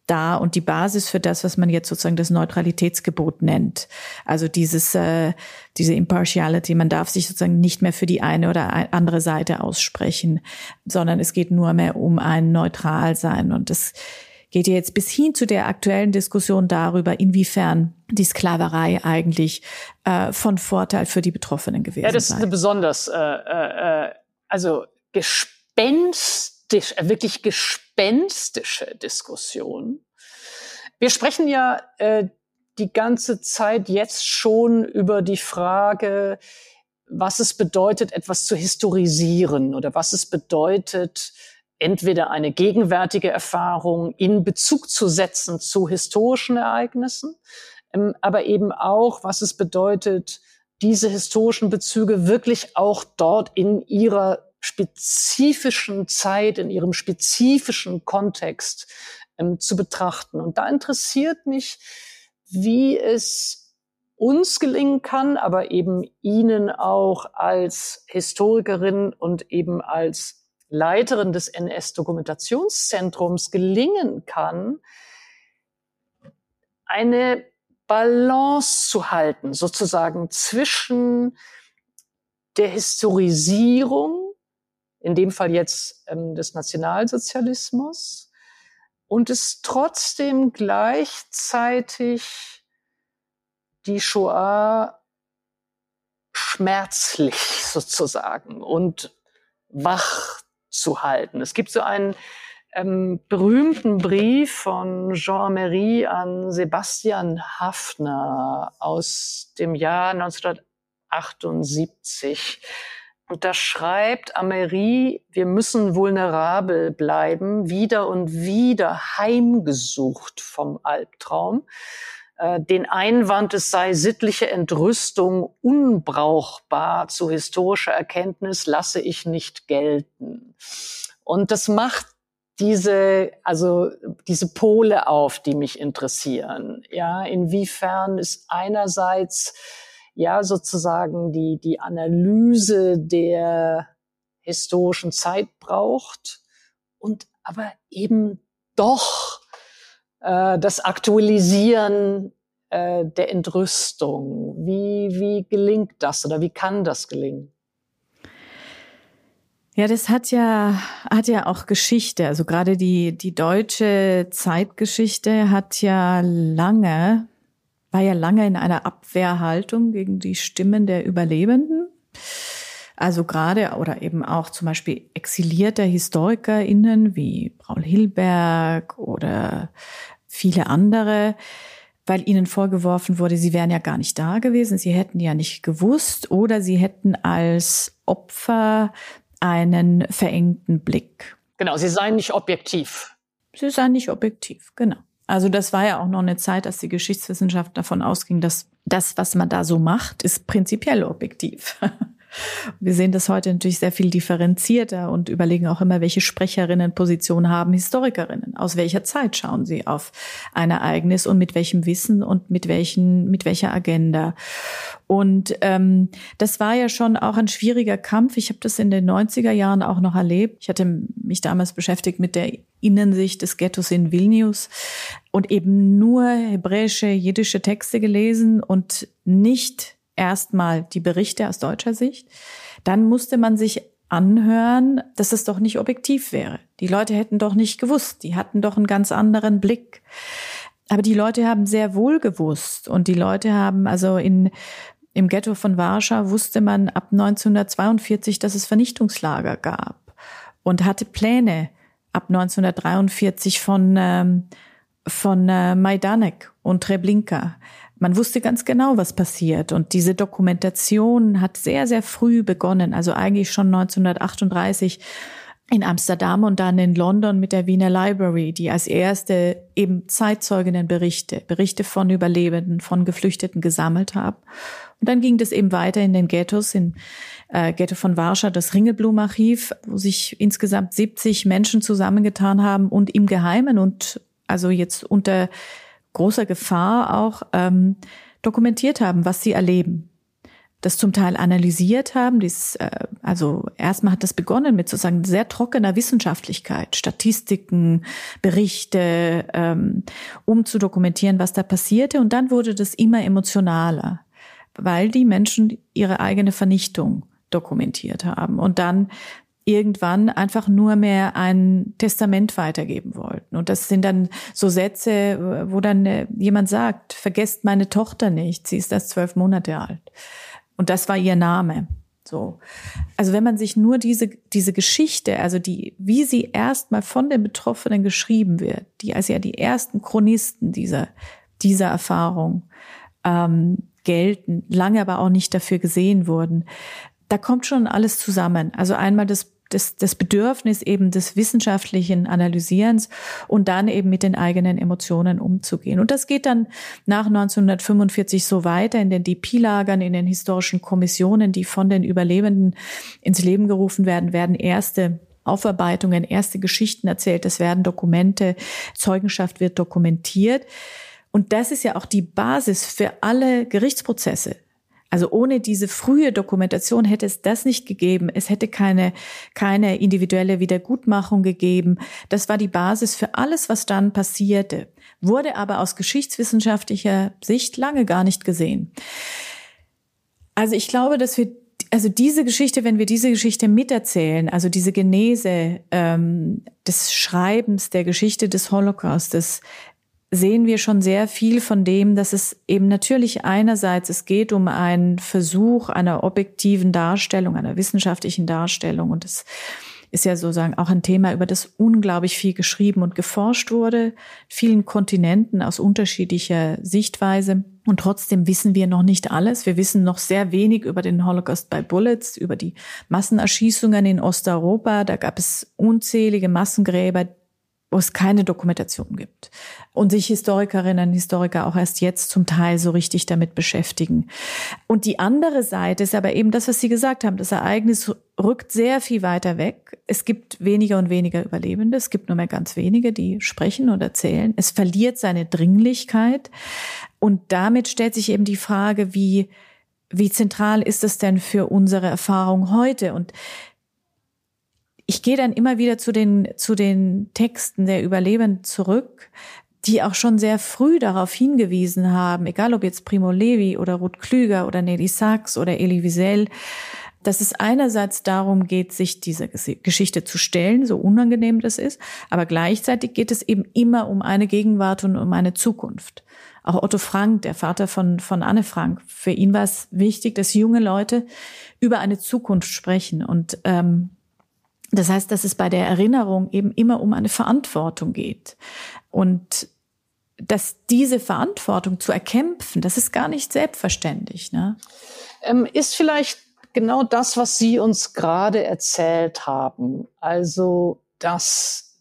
da und die Basis für das, was man jetzt sozusagen das Neutralitätsgebot nennt. Also dieses, äh, diese Impartiality. Man darf sich sozusagen nicht mehr für die eine oder andere Seite aussprechen, sondern es geht nur mehr um ein Neutralsein. Und es geht ja jetzt bis hin zu der aktuellen Diskussion darüber, inwiefern die Sklaverei eigentlich äh, von Vorteil für die Betroffenen gewesen ist. Ja, das ist eine besonders, äh, äh, äh also gespenstisch, äh, wirklich gespenstische Diskussion. Wir sprechen ja äh, die ganze Zeit jetzt schon über die Frage, was es bedeutet, etwas zu historisieren oder was es bedeutet, entweder eine gegenwärtige Erfahrung in Bezug zu setzen zu historischen Ereignissen, ähm, aber eben auch, was es bedeutet, diese historischen Bezüge wirklich auch dort in ihrer spezifischen Zeit, in ihrem spezifischen Kontext ähm, zu betrachten. Und da interessiert mich, wie es uns gelingen kann, aber eben Ihnen auch als Historikerin und eben als Leiterin des NS-Dokumentationszentrums gelingen kann, eine Balance zu halten, sozusagen zwischen der Historisierung, in dem Fall jetzt ähm, des Nationalsozialismus, und es trotzdem gleichzeitig die Shoah schmerzlich sozusagen und wach zu halten. Es gibt so einen ähm, berühmten Brief von Jean-Marie an Sebastian Hafner aus dem Jahr 1978. Und da schreibt Amery, wir müssen vulnerabel bleiben, wieder und wieder heimgesucht vom Albtraum. Äh, den Einwand, es sei sittliche Entrüstung unbrauchbar zu historischer Erkenntnis, lasse ich nicht gelten. Und das macht diese, also diese Pole auf, die mich interessieren. Ja, inwiefern ist einerseits ja sozusagen die, die Analyse der historischen Zeit braucht und aber eben doch äh, das Aktualisieren äh, der Entrüstung. Wie, wie gelingt das oder wie kann das gelingen? Ja, das hat ja, hat ja auch Geschichte. Also gerade die, die deutsche Zeitgeschichte hat ja lange, war ja lange in einer Abwehrhaltung gegen die Stimmen der Überlebenden. Also gerade oder eben auch zum Beispiel exilierte HistorikerInnen wie Paul Hilberg oder viele andere, weil ihnen vorgeworfen wurde, sie wären ja gar nicht da gewesen, sie hätten ja nicht gewusst oder sie hätten als Opfer einen verengten Blick. Genau, sie seien nicht objektiv. Sie seien nicht objektiv, genau. Also das war ja auch noch eine Zeit, dass die Geschichtswissenschaft davon ausging, dass das, was man da so macht, ist prinzipiell objektiv. Wir sehen das heute natürlich sehr viel differenzierter und überlegen auch immer, welche Sprecherinnenposition haben Historikerinnen. Aus welcher Zeit schauen sie auf ein Ereignis und mit welchem Wissen und mit welchen, mit welcher Agenda. Und ähm, das war ja schon auch ein schwieriger Kampf. Ich habe das in den 90er Jahren auch noch erlebt. Ich hatte mich damals beschäftigt mit der Innensicht des Ghettos in Vilnius und eben nur hebräische, jiddische Texte gelesen und nicht erstmal die Berichte aus deutscher Sicht. Dann musste man sich anhören, dass es doch nicht objektiv wäre. Die Leute hätten doch nicht gewusst. Die hatten doch einen ganz anderen Blick. Aber die Leute haben sehr wohl gewusst und die Leute haben also in im Ghetto von Warschau wusste man ab 1942, dass es Vernichtungslager gab und hatte Pläne ab 1943 von ähm, von äh, Majdanek und Treblinka. Man wusste ganz genau, was passiert. Und diese Dokumentation hat sehr, sehr früh begonnen, also eigentlich schon 1938 in Amsterdam und dann in London mit der Wiener Library, die als erste eben Zeitzeuginnenberichte, Berichte von Überlebenden, von Geflüchteten gesammelt haben. Und dann ging das eben weiter in den Ghettos, in äh, Ghetto von Warschau, das Ringelblum-Archiv, wo sich insgesamt 70 Menschen zusammengetan haben und im Geheimen und also jetzt unter großer Gefahr auch ähm, dokumentiert haben, was sie erleben. Das zum Teil analysiert haben. Dies, äh, also erstmal hat das begonnen mit sozusagen sehr trockener Wissenschaftlichkeit, Statistiken, Berichte, ähm, um zu dokumentieren, was da passierte. Und dann wurde das immer emotionaler, weil die Menschen ihre eigene Vernichtung dokumentiert haben. Und dann irgendwann einfach nur mehr ein Testament weitergeben wollten. Und das sind dann so Sätze, wo dann äh, jemand sagt, vergesst meine Tochter nicht, sie ist erst zwölf Monate alt. Und das war ihr Name. So. Also wenn man sich nur diese, diese Geschichte, also die, wie sie erstmal von den Betroffenen geschrieben wird, die als ja die ersten Chronisten dieser, dieser Erfahrung ähm, gelten, lange aber auch nicht dafür gesehen wurden, da kommt schon alles zusammen. Also einmal das das, das Bedürfnis eben des wissenschaftlichen Analysierens und dann eben mit den eigenen Emotionen umzugehen. Und das geht dann nach 1945 so weiter in den DP-Lagern, in den historischen Kommissionen, die von den Überlebenden ins Leben gerufen werden, werden erste Aufarbeitungen, erste Geschichten erzählt, es werden Dokumente, Zeugenschaft wird dokumentiert. Und das ist ja auch die Basis für alle Gerichtsprozesse. Also ohne diese frühe Dokumentation hätte es das nicht gegeben. Es hätte keine, keine individuelle Wiedergutmachung gegeben. Das war die Basis für alles, was dann passierte, wurde aber aus geschichtswissenschaftlicher Sicht lange gar nicht gesehen. Also ich glaube, dass wir also diese Geschichte, wenn wir diese Geschichte miterzählen, also diese Genese ähm, des Schreibens der Geschichte des Holocaustes, sehen wir schon sehr viel von dem, dass es eben natürlich einerseits, es geht um einen Versuch einer objektiven Darstellung, einer wissenschaftlichen Darstellung und es ist ja sozusagen auch ein Thema, über das unglaublich viel geschrieben und geforscht wurde, vielen Kontinenten aus unterschiedlicher Sichtweise. Und trotzdem wissen wir noch nicht alles. Wir wissen noch sehr wenig über den Holocaust by Bullets, über die Massenerschießungen in Osteuropa. Da gab es unzählige Massengräber, wo es keine Dokumentation gibt. Und sich Historikerinnen und Historiker auch erst jetzt zum Teil so richtig damit beschäftigen. Und die andere Seite ist aber eben das, was Sie gesagt haben. Das Ereignis rückt sehr viel weiter weg. Es gibt weniger und weniger Überlebende. Es gibt nur mehr ganz wenige, die sprechen und erzählen. Es verliert seine Dringlichkeit. Und damit stellt sich eben die Frage, wie, wie zentral ist es denn für unsere Erfahrung heute? Und ich gehe dann immer wieder zu den, zu den Texten der Überlebenden zurück, die auch schon sehr früh darauf hingewiesen haben, egal ob jetzt Primo Levi oder Ruth Klüger oder Nelly Sachs oder Elie Wiesel, dass es einerseits darum geht, sich dieser Geschichte zu stellen, so unangenehm das ist, aber gleichzeitig geht es eben immer um eine Gegenwart und um eine Zukunft. Auch Otto Frank, der Vater von, von Anne Frank, für ihn war es wichtig, dass junge Leute über eine Zukunft sprechen. Und ähm, das heißt, dass es bei der Erinnerung eben immer um eine Verantwortung geht. Und dass diese Verantwortung zu erkämpfen, das ist gar nicht selbstverständlich. Ne? Ähm, ist vielleicht genau das, was Sie uns gerade erzählt haben. Also, dass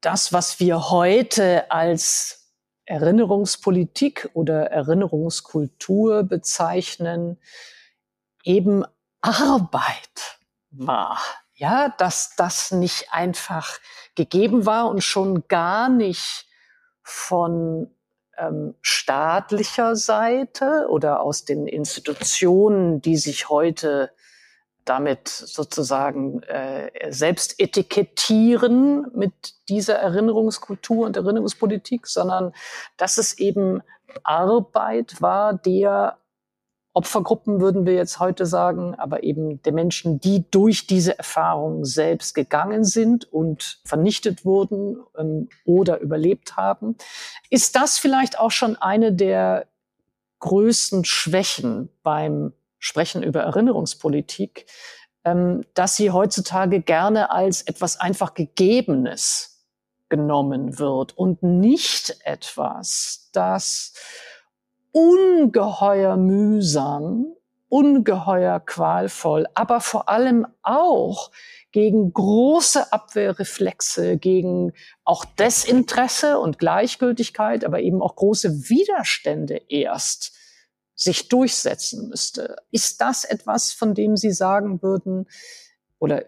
das, was wir heute als Erinnerungspolitik oder Erinnerungskultur bezeichnen, eben Arbeit war. Ja, dass das nicht einfach gegeben war und schon gar nicht von ähm, staatlicher Seite oder aus den Institutionen, die sich heute damit sozusagen äh, selbst etikettieren mit dieser Erinnerungskultur und Erinnerungspolitik, sondern dass es eben Arbeit war, der Opfergruppen würden wir jetzt heute sagen, aber eben der Menschen, die durch diese Erfahrung selbst gegangen sind und vernichtet wurden ähm, oder überlebt haben. Ist das vielleicht auch schon eine der größten Schwächen beim Sprechen über Erinnerungspolitik, ähm, dass sie heutzutage gerne als etwas einfach Gegebenes genommen wird und nicht etwas, das ungeheuer mühsam, ungeheuer qualvoll, aber vor allem auch gegen große Abwehrreflexe, gegen auch Desinteresse und Gleichgültigkeit, aber eben auch große Widerstände erst sich durchsetzen müsste. Ist das etwas, von dem Sie sagen würden, oder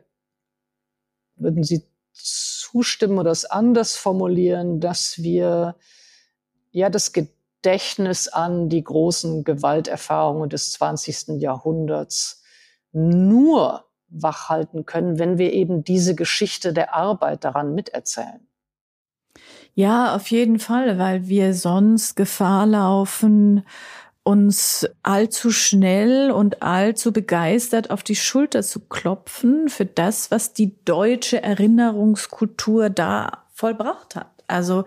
würden Sie zustimmen oder es anders formulieren, dass wir ja das Gedächtnis an die großen Gewalterfahrungen des 20. Jahrhunderts nur wachhalten können, wenn wir eben diese Geschichte der Arbeit daran miterzählen. Ja, auf jeden Fall, weil wir sonst Gefahr laufen, uns allzu schnell und allzu begeistert auf die Schulter zu klopfen für das, was die deutsche Erinnerungskultur da vollbracht hat. Also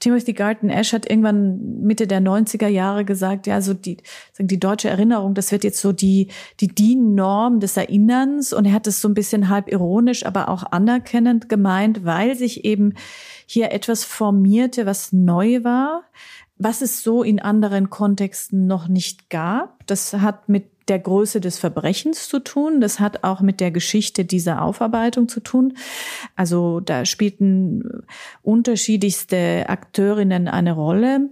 Timothy Garton Ash hat irgendwann Mitte der 90er Jahre gesagt, ja, so die, die deutsche Erinnerung, das wird jetzt so die, die DIN-Norm des Erinnerns. Und er hat es so ein bisschen halb ironisch, aber auch anerkennend gemeint, weil sich eben hier etwas formierte, was neu war, was es so in anderen Kontexten noch nicht gab. Das hat mit der Größe des Verbrechens zu tun. Das hat auch mit der Geschichte dieser Aufarbeitung zu tun. Also da spielten unterschiedlichste Akteurinnen eine Rolle.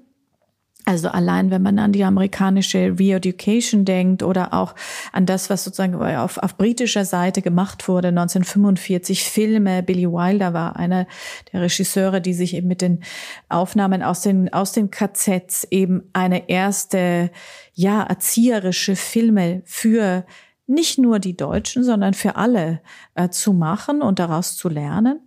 Also allein, wenn man an die amerikanische Re-Education denkt oder auch an das, was sozusagen auf, auf britischer Seite gemacht wurde, 1945 Filme. Billy Wilder war einer der Regisseure, die sich eben mit den Aufnahmen aus den, aus den KZs eben eine erste, ja, erzieherische Filme für nicht nur die Deutschen, sondern für alle äh, zu machen und daraus zu lernen.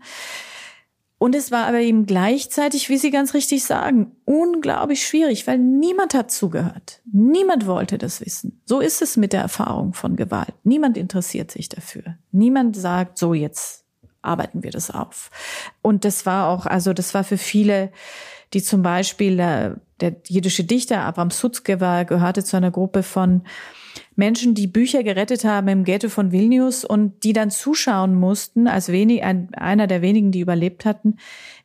Und es war aber eben gleichzeitig, wie Sie ganz richtig sagen, unglaublich schwierig, weil niemand hat zugehört. Niemand wollte das wissen. So ist es mit der Erfahrung von Gewalt. Niemand interessiert sich dafür. Niemand sagt, so jetzt arbeiten wir das auf. Und das war auch, also das war für viele, die zum Beispiel, der, der jüdische Dichter Abraham Sutzke war, gehörte zu einer Gruppe von Menschen, die Bücher gerettet haben im Ghetto von Vilnius und die dann zuschauen mussten, als wenig, ein, einer der wenigen, die überlebt hatten,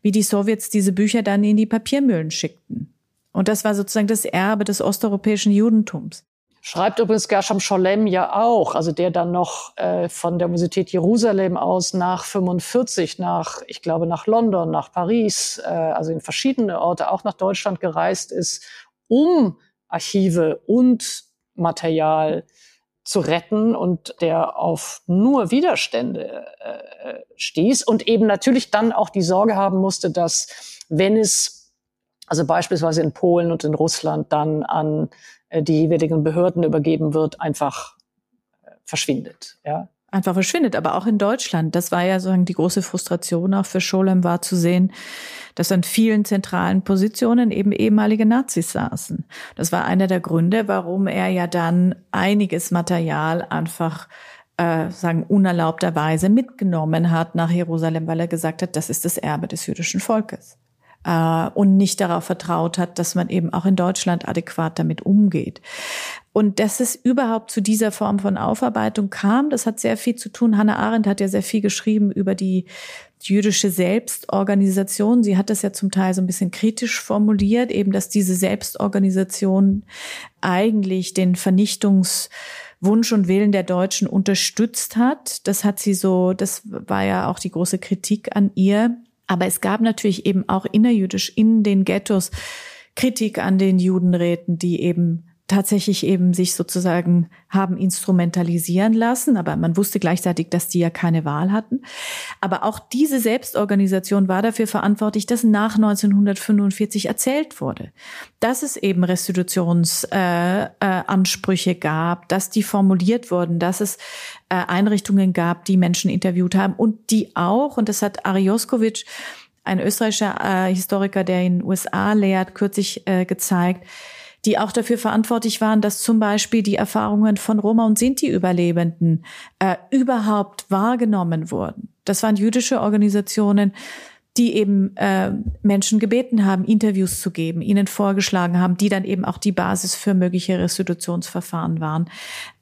wie die Sowjets diese Bücher dann in die Papiermühlen schickten. Und das war sozusagen das Erbe des osteuropäischen Judentums. Schreibt übrigens Gershom Scholem ja auch, also der dann noch äh, von der Universität Jerusalem aus nach 45, nach, ich glaube, nach London, nach Paris, äh, also in verschiedene Orte, auch nach Deutschland gereist ist, um Archive und Material zu retten und der auf nur Widerstände äh, stieß und eben natürlich dann auch die Sorge haben musste, dass wenn es also beispielsweise in Polen und in Russland dann an äh, die jeweiligen Behörden übergeben wird, einfach äh, verschwindet. Ja? Einfach verschwindet. Aber auch in Deutschland, das war ja sozusagen die große Frustration auch für Scholem war zu sehen, dass an vielen zentralen Positionen eben ehemalige Nazis saßen. Das war einer der Gründe, warum er ja dann einiges Material einfach äh, sagen unerlaubterweise mitgenommen hat nach Jerusalem, weil er gesagt hat, das ist das Erbe des jüdischen Volkes äh, und nicht darauf vertraut hat, dass man eben auch in Deutschland adäquat damit umgeht. Und dass es überhaupt zu dieser Form von Aufarbeitung kam, das hat sehr viel zu tun. Hannah Arendt hat ja sehr viel geschrieben über die jüdische Selbstorganisation. Sie hat das ja zum Teil so ein bisschen kritisch formuliert, eben, dass diese Selbstorganisation eigentlich den Vernichtungswunsch und Willen der Deutschen unterstützt hat. Das hat sie so, das war ja auch die große Kritik an ihr. Aber es gab natürlich eben auch innerjüdisch in den Ghettos Kritik an den Judenräten, die eben tatsächlich eben sich sozusagen haben instrumentalisieren lassen, aber man wusste gleichzeitig, dass die ja keine Wahl hatten. Aber auch diese Selbstorganisation war dafür verantwortlich, dass nach 1945 erzählt wurde, dass es eben Restitutionsansprüche äh, äh, gab, dass die formuliert wurden, dass es äh, Einrichtungen gab, die Menschen interviewt haben und die auch, und das hat Arioskovic, ein österreichischer äh, Historiker, der in den USA lehrt, kürzlich äh, gezeigt, die auch dafür verantwortlich waren, dass zum Beispiel die Erfahrungen von Roma und Sinti-Überlebenden äh, überhaupt wahrgenommen wurden. Das waren jüdische Organisationen, die eben äh, Menschen gebeten haben, Interviews zu geben, ihnen vorgeschlagen haben, die dann eben auch die Basis für mögliche Restitutionsverfahren waren.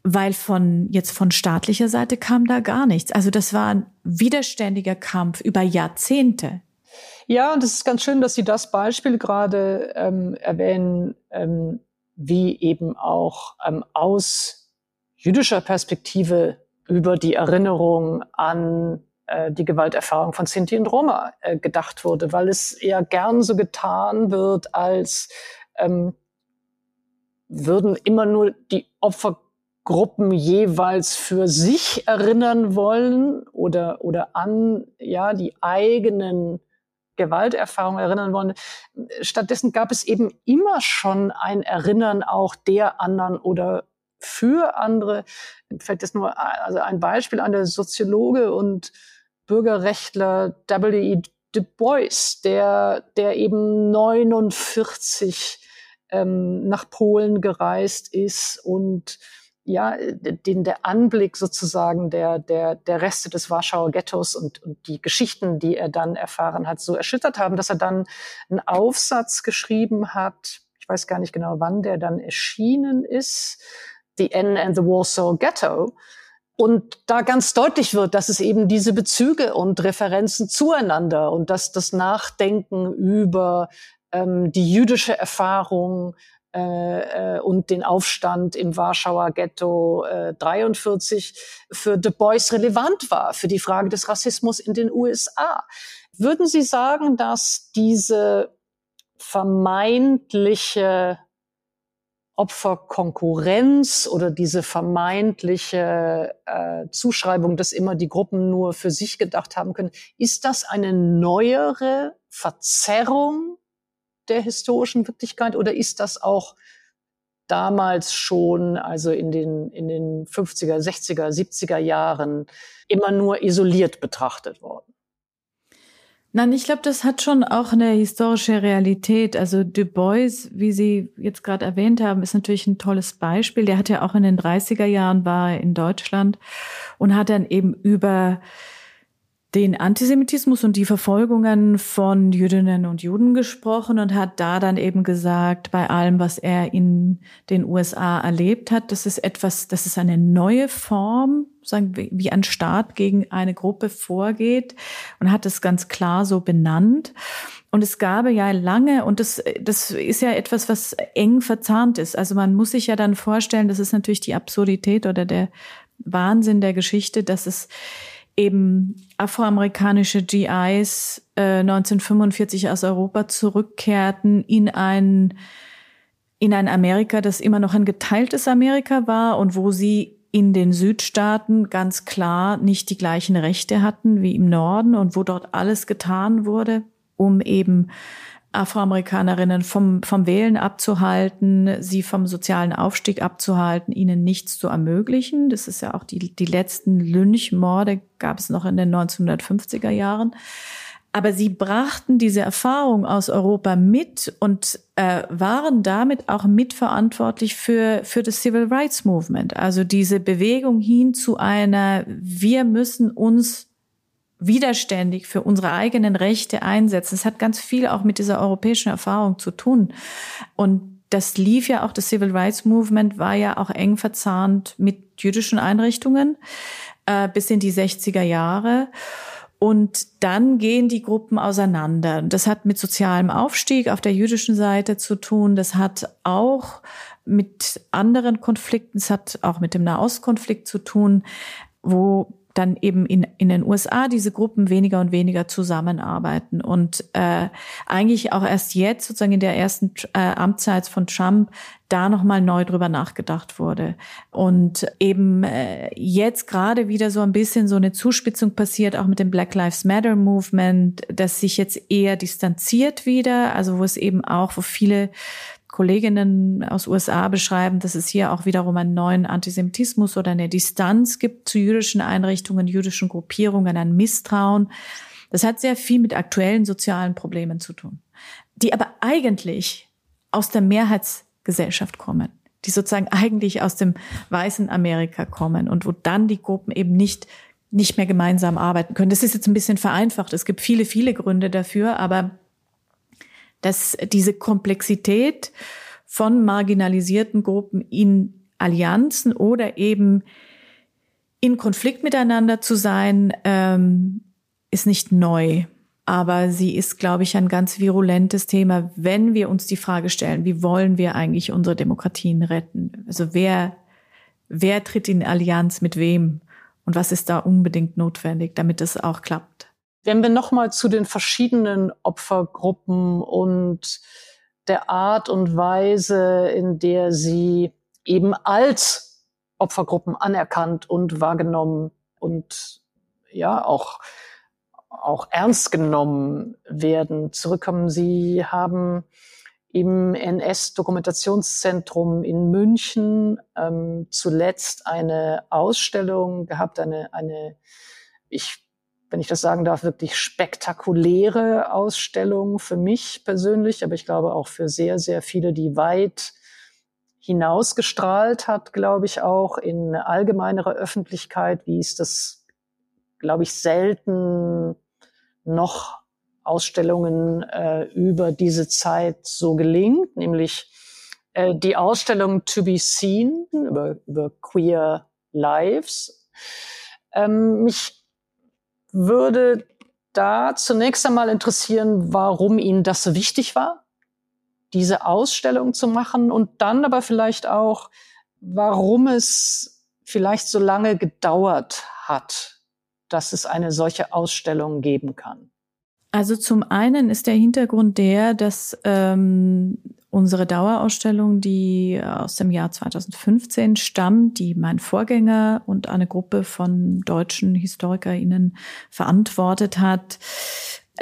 Weil von jetzt von staatlicher Seite kam da gar nichts. Also das war ein widerständiger Kampf über Jahrzehnte. Ja, und es ist ganz schön, dass Sie das Beispiel gerade ähm, erwähnen, ähm, wie eben auch ähm, aus jüdischer Perspektive über die Erinnerung an äh, die Gewalterfahrung von Sinti und Roma äh, gedacht wurde, weil es ja gern so getan wird, als ähm, würden immer nur die Opfergruppen jeweils für sich erinnern wollen oder, oder an ja, die eigenen Gewalterfahrung erinnern wollen. Stattdessen gab es eben immer schon ein Erinnern auch der anderen oder für andere. Fällt jetzt nur also ein Beispiel an der Soziologe und Bürgerrechtler W.E. Du Bois, der, der eben 49 ähm, nach Polen gereist ist und ja, den der Anblick sozusagen der, der, der Reste des Warschauer Ghettos und, und die Geschichten, die er dann erfahren hat, so erschüttert haben, dass er dann einen Aufsatz geschrieben hat. Ich weiß gar nicht genau, wann der dann erschienen ist. The N and the Warsaw Ghetto. Und da ganz deutlich wird, dass es eben diese Bezüge und Referenzen zueinander und dass das Nachdenken über ähm, die jüdische Erfahrung, äh, äh, und den Aufstand im Warschauer Ghetto äh, 43 für Du Bois relevant war, für die Frage des Rassismus in den USA. Würden Sie sagen, dass diese vermeintliche Opferkonkurrenz oder diese vermeintliche äh, Zuschreibung, dass immer die Gruppen nur für sich gedacht haben können, ist das eine neuere Verzerrung der historischen Wirklichkeit oder ist das auch damals schon, also in den, in den 50er, 60er, 70er Jahren, immer nur isoliert betrachtet worden? Nein, ich glaube, das hat schon auch eine historische Realität. Also Du Bois, wie Sie jetzt gerade erwähnt haben, ist natürlich ein tolles Beispiel. Der hat ja auch in den 30er Jahren war in Deutschland und hat dann eben über den Antisemitismus und die Verfolgungen von Jüdinnen und Juden gesprochen und hat da dann eben gesagt, bei allem, was er in den USA erlebt hat, das ist etwas, das ist eine neue Form, sagen wir, wie ein Staat gegen eine Gruppe vorgeht und hat es ganz klar so benannt. Und es gab ja lange, und das, das ist ja etwas, was eng verzahnt ist. Also man muss sich ja dann vorstellen, das ist natürlich die Absurdität oder der Wahnsinn der Geschichte, dass es eben afroamerikanische GIs äh, 1945 aus Europa zurückkehrten in ein in ein Amerika, das immer noch ein geteiltes Amerika war und wo sie in den Südstaaten ganz klar nicht die gleichen Rechte hatten wie im Norden und wo dort alles getan wurde, um eben Afroamerikanerinnen vom, vom Wählen abzuhalten, sie vom sozialen Aufstieg abzuhalten, ihnen nichts zu ermöglichen. Das ist ja auch die, die letzten Lynchmorde gab es noch in den 1950er Jahren. Aber sie brachten diese Erfahrung aus Europa mit und äh, waren damit auch mitverantwortlich für, für das Civil Rights Movement. Also diese Bewegung hin zu einer, wir müssen uns widerständig für unsere eigenen Rechte einsetzen. Es hat ganz viel auch mit dieser europäischen Erfahrung zu tun. Und das lief ja auch, das Civil Rights Movement war ja auch eng verzahnt mit jüdischen Einrichtungen äh, bis in die 60er Jahre. Und dann gehen die Gruppen auseinander. Das hat mit sozialem Aufstieg auf der jüdischen Seite zu tun. Das hat auch mit anderen Konflikten, es hat auch mit dem Nahostkonflikt zu tun, wo dann eben in, in den USA diese Gruppen weniger und weniger zusammenarbeiten. Und äh, eigentlich auch erst jetzt sozusagen in der ersten äh, Amtszeit von Trump da nochmal neu drüber nachgedacht wurde. Und eben äh, jetzt gerade wieder so ein bisschen so eine Zuspitzung passiert auch mit dem Black Lives Matter Movement, das sich jetzt eher distanziert wieder, also wo es eben auch wo viele Kolleginnen aus USA beschreiben, dass es hier auch wiederum einen neuen Antisemitismus oder eine Distanz gibt zu jüdischen Einrichtungen, jüdischen Gruppierungen, ein Misstrauen. Das hat sehr viel mit aktuellen sozialen Problemen zu tun, die aber eigentlich aus der Mehrheitsgesellschaft kommen, die sozusagen eigentlich aus dem weißen Amerika kommen und wo dann die Gruppen eben nicht nicht mehr gemeinsam arbeiten können. Das ist jetzt ein bisschen vereinfacht. Es gibt viele, viele Gründe dafür, aber dass diese Komplexität von marginalisierten Gruppen in Allianzen oder eben in Konflikt miteinander zu sein, ähm, ist nicht neu. Aber sie ist, glaube ich, ein ganz virulentes Thema, wenn wir uns die Frage stellen, wie wollen wir eigentlich unsere Demokratien retten? Also wer, wer tritt in Allianz mit wem? Und was ist da unbedingt notwendig, damit es auch klappt? Wenn wir nochmal zu den verschiedenen Opfergruppen und der Art und Weise, in der sie eben als Opfergruppen anerkannt und wahrgenommen und ja auch auch ernst genommen werden, zurückkommen. Sie haben im NS-Dokumentationszentrum in München ähm, zuletzt eine Ausstellung gehabt, eine, eine, ich wenn ich das sagen darf, wirklich spektakuläre Ausstellung für mich persönlich, aber ich glaube auch für sehr, sehr viele, die weit hinausgestrahlt hat, glaube ich auch in allgemeinere Öffentlichkeit, wie es das, glaube ich, selten noch Ausstellungen äh, über diese Zeit so gelingt, nämlich äh, die Ausstellung To Be Seen über, über Queer Lives. Ähm, mich würde da zunächst einmal interessieren, warum Ihnen das so wichtig war, diese Ausstellung zu machen und dann aber vielleicht auch, warum es vielleicht so lange gedauert hat, dass es eine solche Ausstellung geben kann. Also zum einen ist der Hintergrund der, dass ähm, unsere Dauerausstellung, die aus dem Jahr 2015 stammt, die mein Vorgänger und eine Gruppe von deutschen HistorikerInnen verantwortet hat,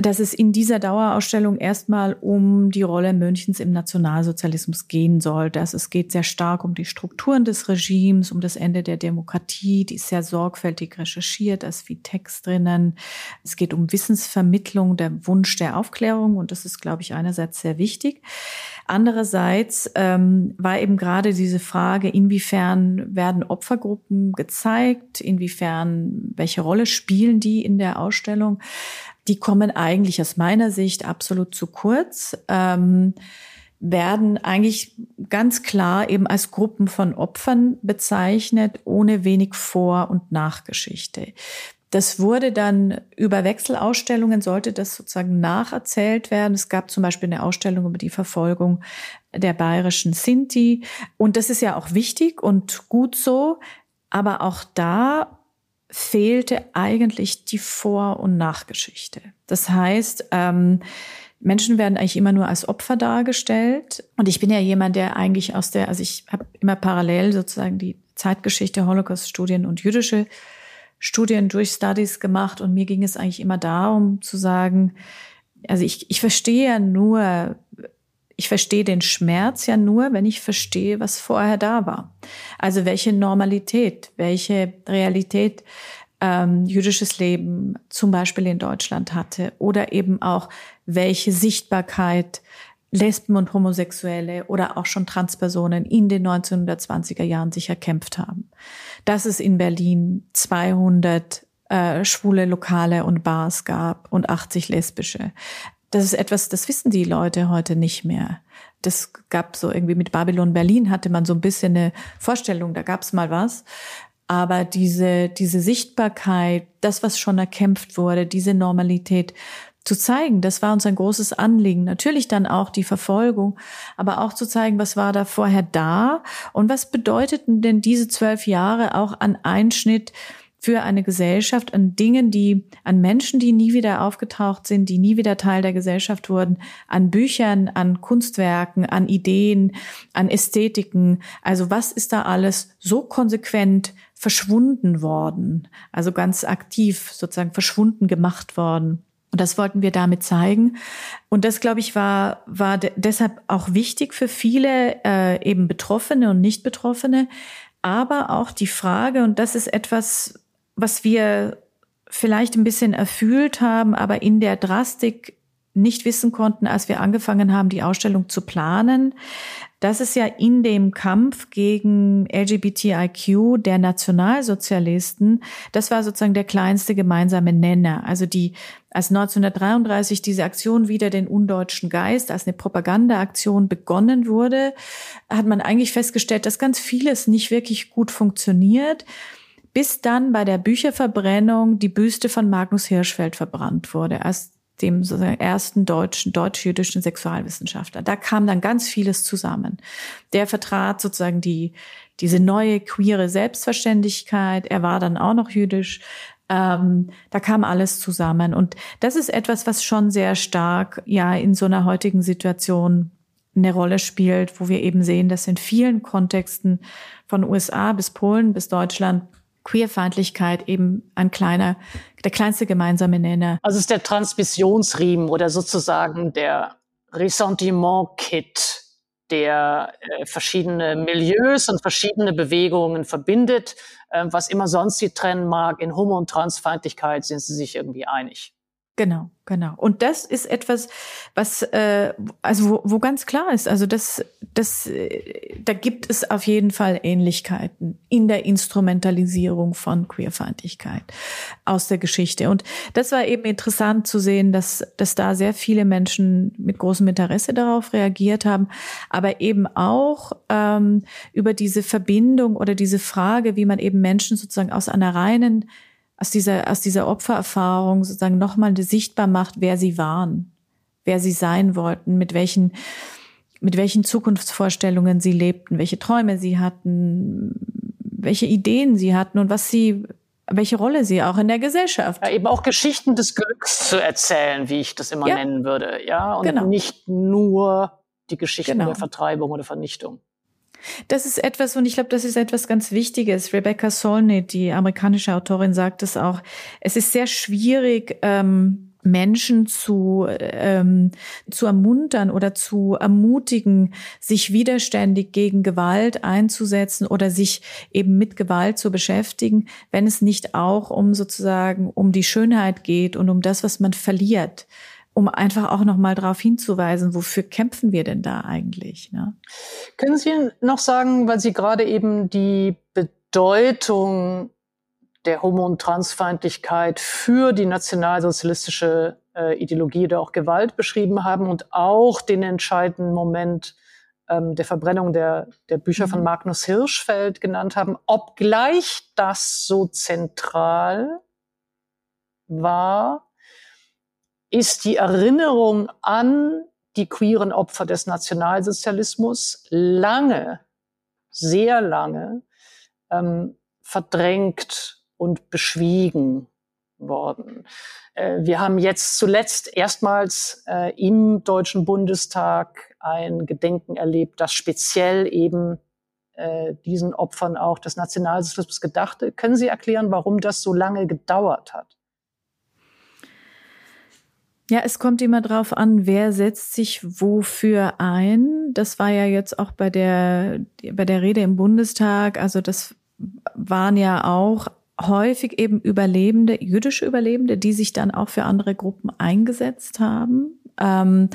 dass es in dieser Dauerausstellung erstmal um die Rolle Münchens im Nationalsozialismus gehen soll. Dass es geht sehr stark um die Strukturen des Regimes, um das Ende der Demokratie, die ist sehr sorgfältig recherchiert, da ist viel Text drinnen. Es geht um Wissensvermittlung, der Wunsch der Aufklärung und das ist, glaube ich, einerseits sehr wichtig. Andererseits ähm, war eben gerade diese Frage, inwiefern werden Opfergruppen gezeigt, inwiefern, welche Rolle spielen die in der Ausstellung? Die kommen eigentlich aus meiner Sicht absolut zu kurz, ähm, werden eigentlich ganz klar eben als Gruppen von Opfern bezeichnet, ohne wenig Vor- und Nachgeschichte. Das wurde dann über Wechselausstellungen, sollte das sozusagen nacherzählt werden. Es gab zum Beispiel eine Ausstellung über die Verfolgung der bayerischen Sinti. Und das ist ja auch wichtig und gut so. Aber auch da fehlte eigentlich die Vor- und Nachgeschichte. Das heißt, ähm, Menschen werden eigentlich immer nur als Opfer dargestellt. Und ich bin ja jemand, der eigentlich aus der, also ich habe immer parallel sozusagen die Zeitgeschichte, Holocaust-Studien und jüdische Studien durch Studies gemacht. Und mir ging es eigentlich immer darum zu sagen, also ich, ich verstehe ja nur, ich verstehe den Schmerz ja nur, wenn ich verstehe, was vorher da war. Also welche Normalität, welche Realität ähm, jüdisches Leben zum Beispiel in Deutschland hatte oder eben auch welche Sichtbarkeit Lesben und Homosexuelle oder auch schon Transpersonen in den 1920er Jahren sich erkämpft haben. Dass es in Berlin 200 äh, schwule Lokale und Bars gab und 80 lesbische. Das ist etwas, das wissen die Leute heute nicht mehr. Das gab so irgendwie mit Babylon Berlin hatte man so ein bisschen eine Vorstellung, da gab es mal was. Aber diese, diese Sichtbarkeit, das, was schon erkämpft wurde, diese Normalität zu zeigen, das war uns ein großes Anliegen. Natürlich dann auch die Verfolgung, aber auch zu zeigen, was war da vorher da und was bedeuteten denn diese zwölf Jahre auch an Einschnitt für eine Gesellschaft an Dingen, die, an Menschen, die nie wieder aufgetaucht sind, die nie wieder Teil der Gesellschaft wurden, an Büchern, an Kunstwerken, an Ideen, an Ästhetiken. Also was ist da alles so konsequent verschwunden worden? Also ganz aktiv sozusagen verschwunden gemacht worden. Und das wollten wir damit zeigen. Und das, glaube ich, war, war deshalb auch wichtig für viele äh, eben Betroffene und Nicht-Betroffene. Aber auch die Frage, und das ist etwas, was wir vielleicht ein bisschen erfüllt haben, aber in der Drastik nicht wissen konnten, als wir angefangen haben, die Ausstellung zu planen, dass es ja in dem Kampf gegen LGBTIQ der Nationalsozialisten, das war sozusagen der kleinste gemeinsame Nenner. Also die, als 1933 diese Aktion wieder den undeutschen Geist als eine Propagandaaktion begonnen wurde, hat man eigentlich festgestellt, dass ganz vieles nicht wirklich gut funktioniert bis dann bei der Bücherverbrennung die Büste von Magnus Hirschfeld verbrannt wurde, als dem ersten deutschen, deutsch-jüdischen Sexualwissenschaftler. Da kam dann ganz vieles zusammen. Der vertrat sozusagen die, diese neue queere Selbstverständlichkeit. Er war dann auch noch jüdisch. Ähm, da kam alles zusammen. Und das ist etwas, was schon sehr stark, ja, in so einer heutigen Situation eine Rolle spielt, wo wir eben sehen, dass in vielen Kontexten von USA bis Polen bis Deutschland Queerfeindlichkeit eben ein kleiner, der kleinste gemeinsame Nenner. Also ist der Transmissionsriemen oder sozusagen der Ressentiment-Kit, der äh, verschiedene Milieus und verschiedene Bewegungen verbindet. Äh, was immer sonst sie trennen mag, in Homo- und Transfeindlichkeit sind sie sich irgendwie einig. Genau, genau. Und das ist etwas, was äh, also wo, wo ganz klar ist, also das, das, äh, da gibt es auf jeden Fall Ähnlichkeiten in der Instrumentalisierung von Queerfeindlichkeit aus der Geschichte. Und das war eben interessant zu sehen, dass, dass da sehr viele Menschen mit großem Interesse darauf reagiert haben, aber eben auch ähm, über diese Verbindung oder diese Frage, wie man eben Menschen sozusagen aus einer reinen aus dieser, aus dieser Opfererfahrung sozusagen nochmal sichtbar macht, wer sie waren, wer sie sein wollten, mit welchen, mit welchen Zukunftsvorstellungen sie lebten, welche Träume sie hatten, welche Ideen sie hatten und was sie, welche Rolle sie auch in der Gesellschaft. Ja, eben auch Geschichten des Glücks zu erzählen, wie ich das immer ja. nennen würde, ja, und genau. nicht nur die Geschichten genau. der Vertreibung oder Vernichtung. Das ist etwas, und ich glaube, das ist etwas ganz Wichtiges. Rebecca Solnit, die amerikanische Autorin, sagt es auch. Es ist sehr schwierig, ähm, Menschen zu, ähm, zu ermuntern oder zu ermutigen, sich widerständig gegen Gewalt einzusetzen oder sich eben mit Gewalt zu beschäftigen, wenn es nicht auch um sozusagen um die Schönheit geht und um das, was man verliert um einfach auch noch mal darauf hinzuweisen, wofür kämpfen wir denn da eigentlich? Ne? Können Sie noch sagen, weil Sie gerade eben die Bedeutung der Homo- und Transfeindlichkeit für die nationalsozialistische äh, Ideologie oder auch Gewalt beschrieben haben und auch den entscheidenden Moment ähm, der Verbrennung der, der Bücher mhm. von Magnus Hirschfeld genannt haben, obgleich das so zentral war, ist die Erinnerung an die queeren Opfer des Nationalsozialismus lange, sehr lange ähm, verdrängt und beschwiegen worden. Äh, wir haben jetzt zuletzt erstmals äh, im Deutschen Bundestag ein Gedenken erlebt, das speziell eben äh, diesen Opfern auch des Nationalsozialismus gedachte. Können Sie erklären, warum das so lange gedauert hat? Ja, es kommt immer drauf an, wer setzt sich wofür ein. Das war ja jetzt auch bei der, bei der Rede im Bundestag. Also das waren ja auch häufig eben Überlebende, jüdische Überlebende, die sich dann auch für andere Gruppen eingesetzt haben. Ähm,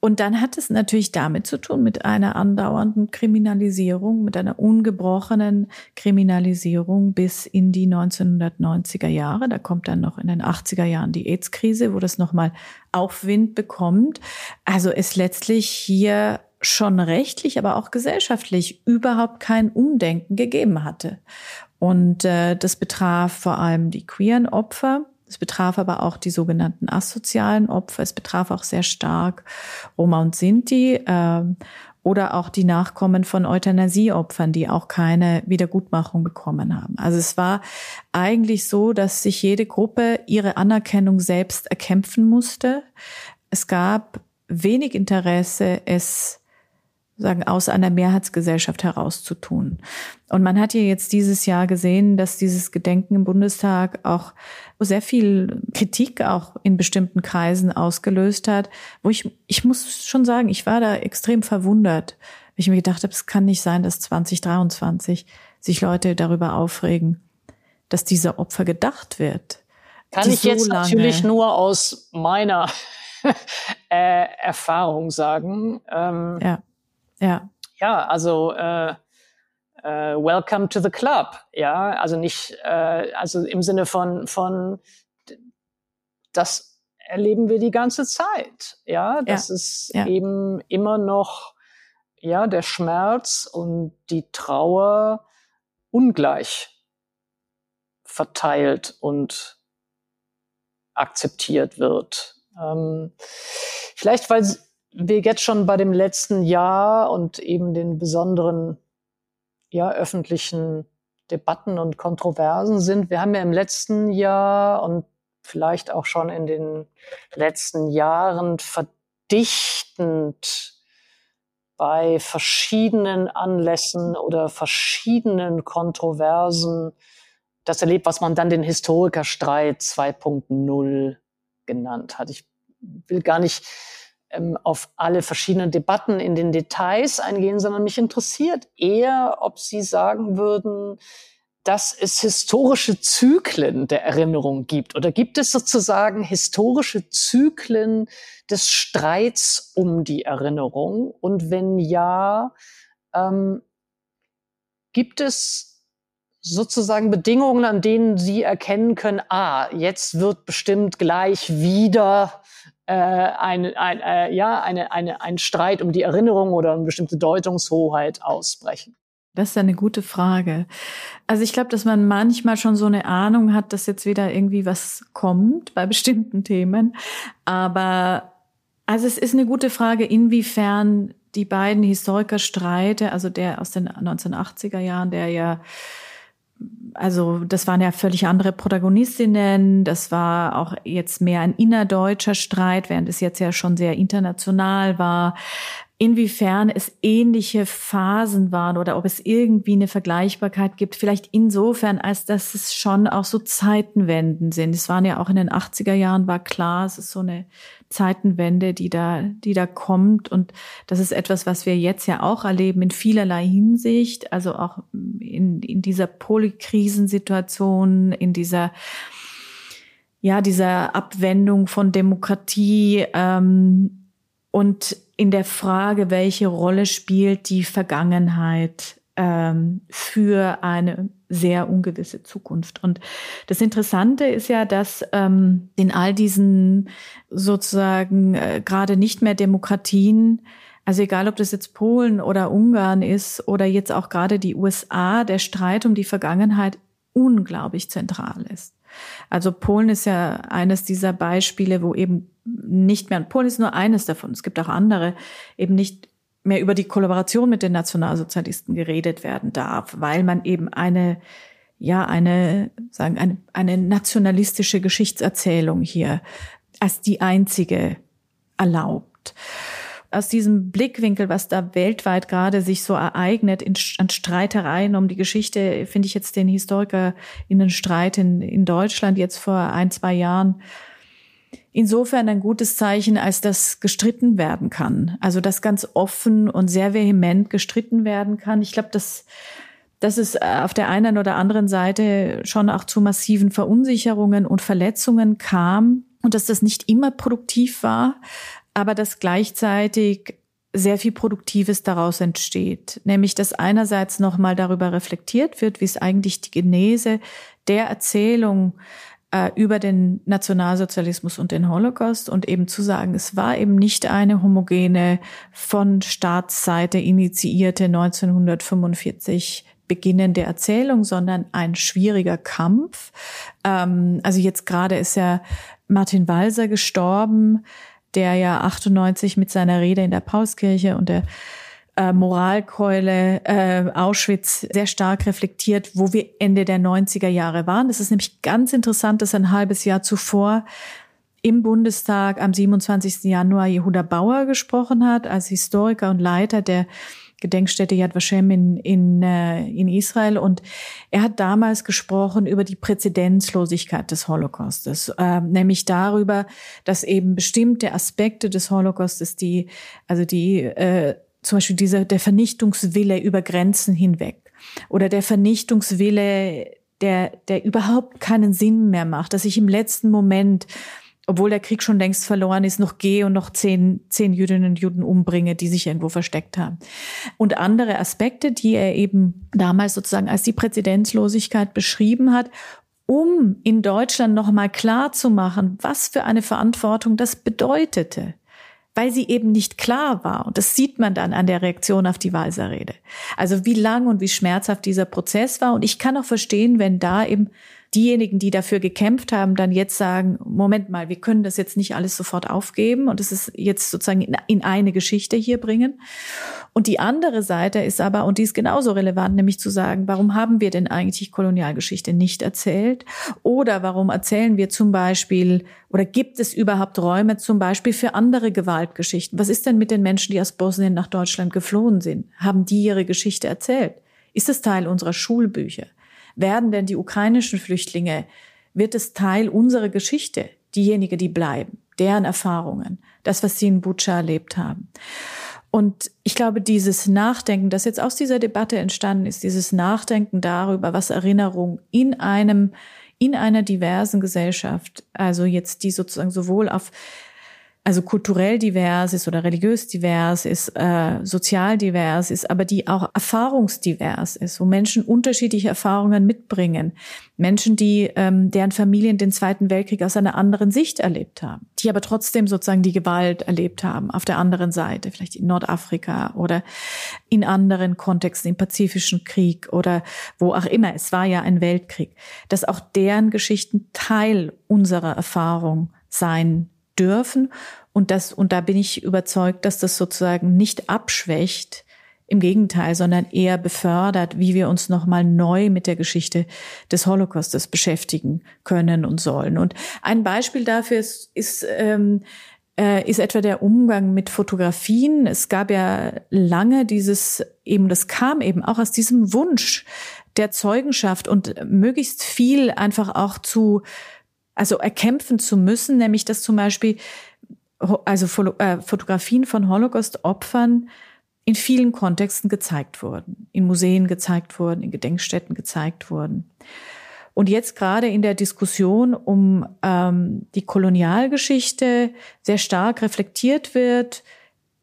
und dann hat es natürlich damit zu tun, mit einer andauernden Kriminalisierung, mit einer ungebrochenen Kriminalisierung bis in die 1990er Jahre. Da kommt dann noch in den 80er Jahren die AIDS-Krise, wo das nochmal Aufwind bekommt. Also es letztlich hier schon rechtlich, aber auch gesellschaftlich überhaupt kein Umdenken gegeben hatte. Und äh, das betraf vor allem die queeren Opfer, es betraf aber auch die sogenannten asozialen Opfer. Es betraf auch sehr stark Roma und Sinti äh, oder auch die Nachkommen von Euthanasieopfern, die auch keine Wiedergutmachung bekommen haben. Also es war eigentlich so, dass sich jede Gruppe ihre Anerkennung selbst erkämpfen musste. Es gab wenig Interesse, es sagen, aus einer Mehrheitsgesellschaft herauszutun. Und man hat ja jetzt dieses Jahr gesehen, dass dieses Gedenken im Bundestag auch sehr viel Kritik auch in bestimmten Kreisen ausgelöst hat, wo ich, ich muss schon sagen, ich war da extrem verwundert, weil ich mir gedacht habe, es kann nicht sein, dass 2023 sich Leute darüber aufregen, dass dieser Opfer gedacht wird. Kann ich so jetzt natürlich nur aus meiner äh, Erfahrung sagen. Ähm, ja ja. Ja, also äh, äh, Welcome to the Club. Ja, also nicht, äh, also im Sinne von von das erleben wir die ganze Zeit. Ja, das ja. ist ja. eben immer noch ja der Schmerz und die Trauer ungleich verteilt und akzeptiert wird. Ähm, vielleicht weil wir jetzt schon bei dem letzten Jahr und eben den besonderen ja, öffentlichen Debatten und Kontroversen sind. Wir haben ja im letzten Jahr und vielleicht auch schon in den letzten Jahren verdichtend bei verschiedenen Anlässen oder verschiedenen Kontroversen das erlebt, was man dann den Historikerstreit 2.0 genannt hat. Ich will gar nicht ähm, auf alle verschiedenen Debatten in den Details eingehen, sondern mich interessiert eher, ob Sie sagen würden, dass es historische Zyklen der Erinnerung gibt? Oder gibt es sozusagen historische Zyklen des Streits um die Erinnerung? Und wenn ja, ähm, gibt es sozusagen Bedingungen, an denen Sie erkennen können, ah, jetzt wird bestimmt gleich wieder äh, ein, ein, äh, ja, eine, eine, ein Streit um die Erinnerung oder eine bestimmte Deutungshoheit ausbrechen? Das ist eine gute Frage. Also ich glaube, dass man manchmal schon so eine Ahnung hat, dass jetzt wieder irgendwie was kommt bei bestimmten Themen. Aber also es ist eine gute Frage, inwiefern die beiden Historikerstreite, also der aus den 1980er Jahren, der ja also das waren ja völlig andere Protagonistinnen. Das war auch jetzt mehr ein innerdeutscher Streit, während es jetzt ja schon sehr international war inwiefern es ähnliche Phasen waren oder ob es irgendwie eine Vergleichbarkeit gibt. Vielleicht insofern, als dass es schon auch so Zeitenwenden sind. Es waren ja auch in den 80er Jahren war klar, es ist so eine Zeitenwende, die da, die da kommt. Und das ist etwas, was wir jetzt ja auch erleben in vielerlei Hinsicht. Also auch in, in dieser Polykrisensituation, in dieser, ja, dieser Abwendung von Demokratie, ähm, und in der Frage, welche Rolle spielt die Vergangenheit ähm, für eine sehr ungewisse Zukunft. Und das Interessante ist ja, dass ähm, in all diesen sozusagen äh, gerade nicht mehr Demokratien, also egal ob das jetzt Polen oder Ungarn ist oder jetzt auch gerade die USA, der Streit um die Vergangenheit unglaublich zentral ist. Also Polen ist ja eines dieser Beispiele, wo eben nicht mehr, Polen ist nur eines davon, es gibt auch andere, eben nicht mehr über die Kollaboration mit den Nationalsozialisten geredet werden darf, weil man eben eine, ja, eine, sagen, eine, eine nationalistische Geschichtserzählung hier als die einzige erlaubt. Aus diesem Blickwinkel, was da weltweit gerade sich so ereignet, in, an Streitereien um die Geschichte, finde ich jetzt den Historiker in den Streit in, in Deutschland jetzt vor ein, zwei Jahren insofern ein gutes Zeichen, als das gestritten werden kann. Also das ganz offen und sehr vehement gestritten werden kann. Ich glaube, dass, dass es äh, auf der einen oder anderen Seite schon auch zu massiven Verunsicherungen und Verletzungen kam und dass das nicht immer produktiv war, aber dass gleichzeitig sehr viel Produktives daraus entsteht. Nämlich, dass einerseits nochmal darüber reflektiert wird, wie es eigentlich die Genese der Erzählung äh, über den Nationalsozialismus und den Holocaust und eben zu sagen, es war eben nicht eine homogene von Staatsseite initiierte 1945 beginnende Erzählung, sondern ein schwieriger Kampf. Ähm, also jetzt gerade ist ja Martin Walser gestorben, der ja 98 mit seiner Rede in der Pauskirche und der äh, Moralkeule äh, Auschwitz sehr stark reflektiert, wo wir Ende der 90er Jahre waren. Das ist nämlich ganz interessant, dass ein halbes Jahr zuvor im Bundestag am 27. Januar Jehuda Bauer gesprochen hat, als Historiker und Leiter der Gedenkstätte Yad Vashem in, in, äh, in Israel. Und er hat damals gesprochen über die Präzedenzlosigkeit des Holocaustes, äh, nämlich darüber, dass eben bestimmte Aspekte des Holocaustes, die, also die, äh, zum Beispiel dieser, der Vernichtungswille über Grenzen hinweg oder der Vernichtungswille, der, der überhaupt keinen Sinn mehr macht, dass ich im letzten Moment obwohl der Krieg schon längst verloren ist, noch gehe und noch zehn, zehn Jüdinnen und Juden umbringe, die sich irgendwo versteckt haben. Und andere Aspekte, die er eben damals sozusagen als die Präzedenzlosigkeit beschrieben hat, um in Deutschland nochmal klar zu machen, was für eine Verantwortung das bedeutete weil sie eben nicht klar war. Und das sieht man dann an der Reaktion auf die Walser-Rede. Also wie lang und wie schmerzhaft dieser Prozess war. Und ich kann auch verstehen, wenn da eben diejenigen, die dafür gekämpft haben, dann jetzt sagen, Moment mal, wir können das jetzt nicht alles sofort aufgeben und es ist jetzt sozusagen in, eine Geschichte hier bringen. Und die andere Seite ist aber, und die ist genauso relevant, nämlich zu sagen, warum haben wir denn eigentlich Kolonialgeschichte nicht erzählt? Oder warum erzählen wir zum Beispiel, oder gibt es überhaupt Räume zum Beispiel für andere Gewaltgeschichten? Was ist denn mit den Menschen, die aus Bosnien nach Deutschland geflohen sind? Haben die ihre Geschichte erzählt? Ist es Teil unserer Schulbücher? Werden denn die ukrainischen Flüchtlinge, wird es Teil unserer Geschichte, diejenigen, die bleiben, deren Erfahrungen, das, was sie in Butscha erlebt haben? Und ich glaube, dieses Nachdenken, das jetzt aus dieser Debatte entstanden ist, dieses Nachdenken darüber, was Erinnerung in einem, in einer diversen Gesellschaft, also jetzt die sozusagen sowohl auf also kulturell divers ist oder religiös divers ist, äh, sozial divers ist, aber die auch erfahrungsdivers ist, wo Menschen unterschiedliche Erfahrungen mitbringen. Menschen, die ähm, deren Familien den Zweiten Weltkrieg aus einer anderen Sicht erlebt haben, die aber trotzdem sozusagen die Gewalt erlebt haben auf der anderen Seite, vielleicht in Nordafrika oder in anderen Kontexten, im Pazifischen Krieg oder wo auch immer. Es war ja ein Weltkrieg, dass auch deren Geschichten Teil unserer Erfahrung sein dürfen. Und das, und da bin ich überzeugt, dass das sozusagen nicht abschwächt, im Gegenteil, sondern eher befördert, wie wir uns nochmal neu mit der Geschichte des Holocaustes beschäftigen können und sollen. Und ein Beispiel dafür ist, ist, ähm, äh, ist etwa der Umgang mit Fotografien. Es gab ja lange dieses, eben, das kam eben auch aus diesem Wunsch der Zeugenschaft und möglichst viel einfach auch zu also erkämpfen zu müssen, nämlich dass zum Beispiel also äh, Fotografien von Holocaust-Opfern in vielen Kontexten gezeigt wurden, in Museen gezeigt wurden, in Gedenkstätten gezeigt wurden. Und jetzt gerade in der Diskussion um ähm, die Kolonialgeschichte sehr stark reflektiert wird,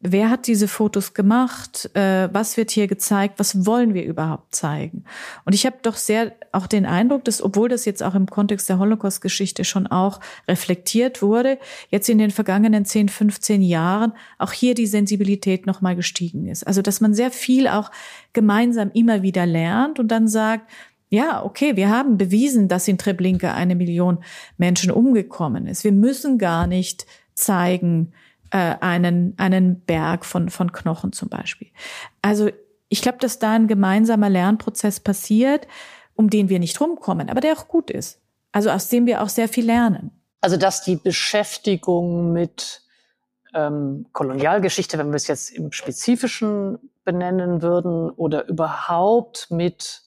Wer hat diese Fotos gemacht? Äh, was wird hier gezeigt? Was wollen wir überhaupt zeigen? Und ich habe doch sehr auch den Eindruck, dass obwohl das jetzt auch im Kontext der Holocaust-Geschichte schon auch reflektiert wurde, jetzt in den vergangenen 10, 15 Jahren auch hier die Sensibilität nochmal gestiegen ist. Also dass man sehr viel auch gemeinsam immer wieder lernt und dann sagt, ja, okay, wir haben bewiesen, dass in Treblinka eine Million Menschen umgekommen ist. Wir müssen gar nicht zeigen, äh, einen, einen Berg von, von Knochen zum Beispiel. Also ich glaube, dass da ein gemeinsamer Lernprozess passiert, um den wir nicht rumkommen, aber der auch gut ist. Also aus dem wir auch sehr viel lernen. Also dass die Beschäftigung mit ähm, Kolonialgeschichte, wenn wir es jetzt im Spezifischen benennen würden, oder überhaupt mit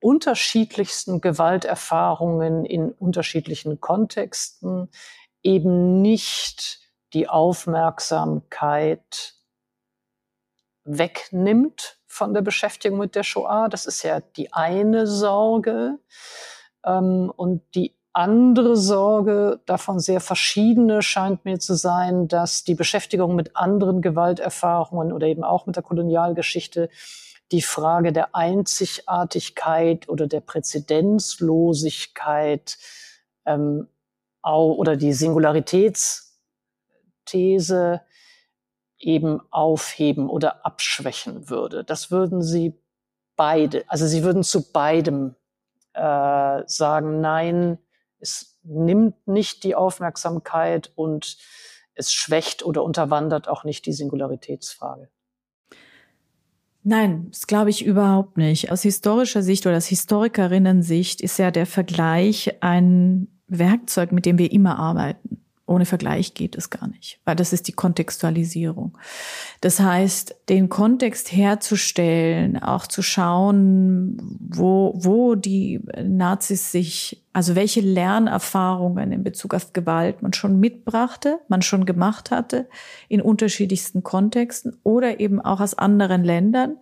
unterschiedlichsten Gewalterfahrungen in unterschiedlichen Kontexten eben nicht die Aufmerksamkeit wegnimmt von der Beschäftigung mit der Shoah. Das ist ja die eine Sorge. Ähm, und die andere Sorge, davon sehr verschiedene, scheint mir zu sein, dass die Beschäftigung mit anderen Gewalterfahrungen oder eben auch mit der Kolonialgeschichte die Frage der Einzigartigkeit oder der Präzedenzlosigkeit ähm, oder die Singularitätsthese eben aufheben oder abschwächen würde. Das würden Sie beide, also Sie würden zu beidem äh, sagen, nein, es nimmt nicht die Aufmerksamkeit und es schwächt oder unterwandert auch nicht die Singularitätsfrage. Nein, das glaube ich überhaupt nicht. Aus historischer Sicht oder aus Historikerinnen-Sicht ist ja der Vergleich ein Werkzeug, mit dem wir immer arbeiten. Ohne Vergleich geht es gar nicht, weil das ist die Kontextualisierung. Das heißt, den Kontext herzustellen, auch zu schauen, wo, wo die Nazis sich, also welche Lernerfahrungen in Bezug auf Gewalt man schon mitbrachte, man schon gemacht hatte, in unterschiedlichsten Kontexten oder eben auch aus anderen Ländern.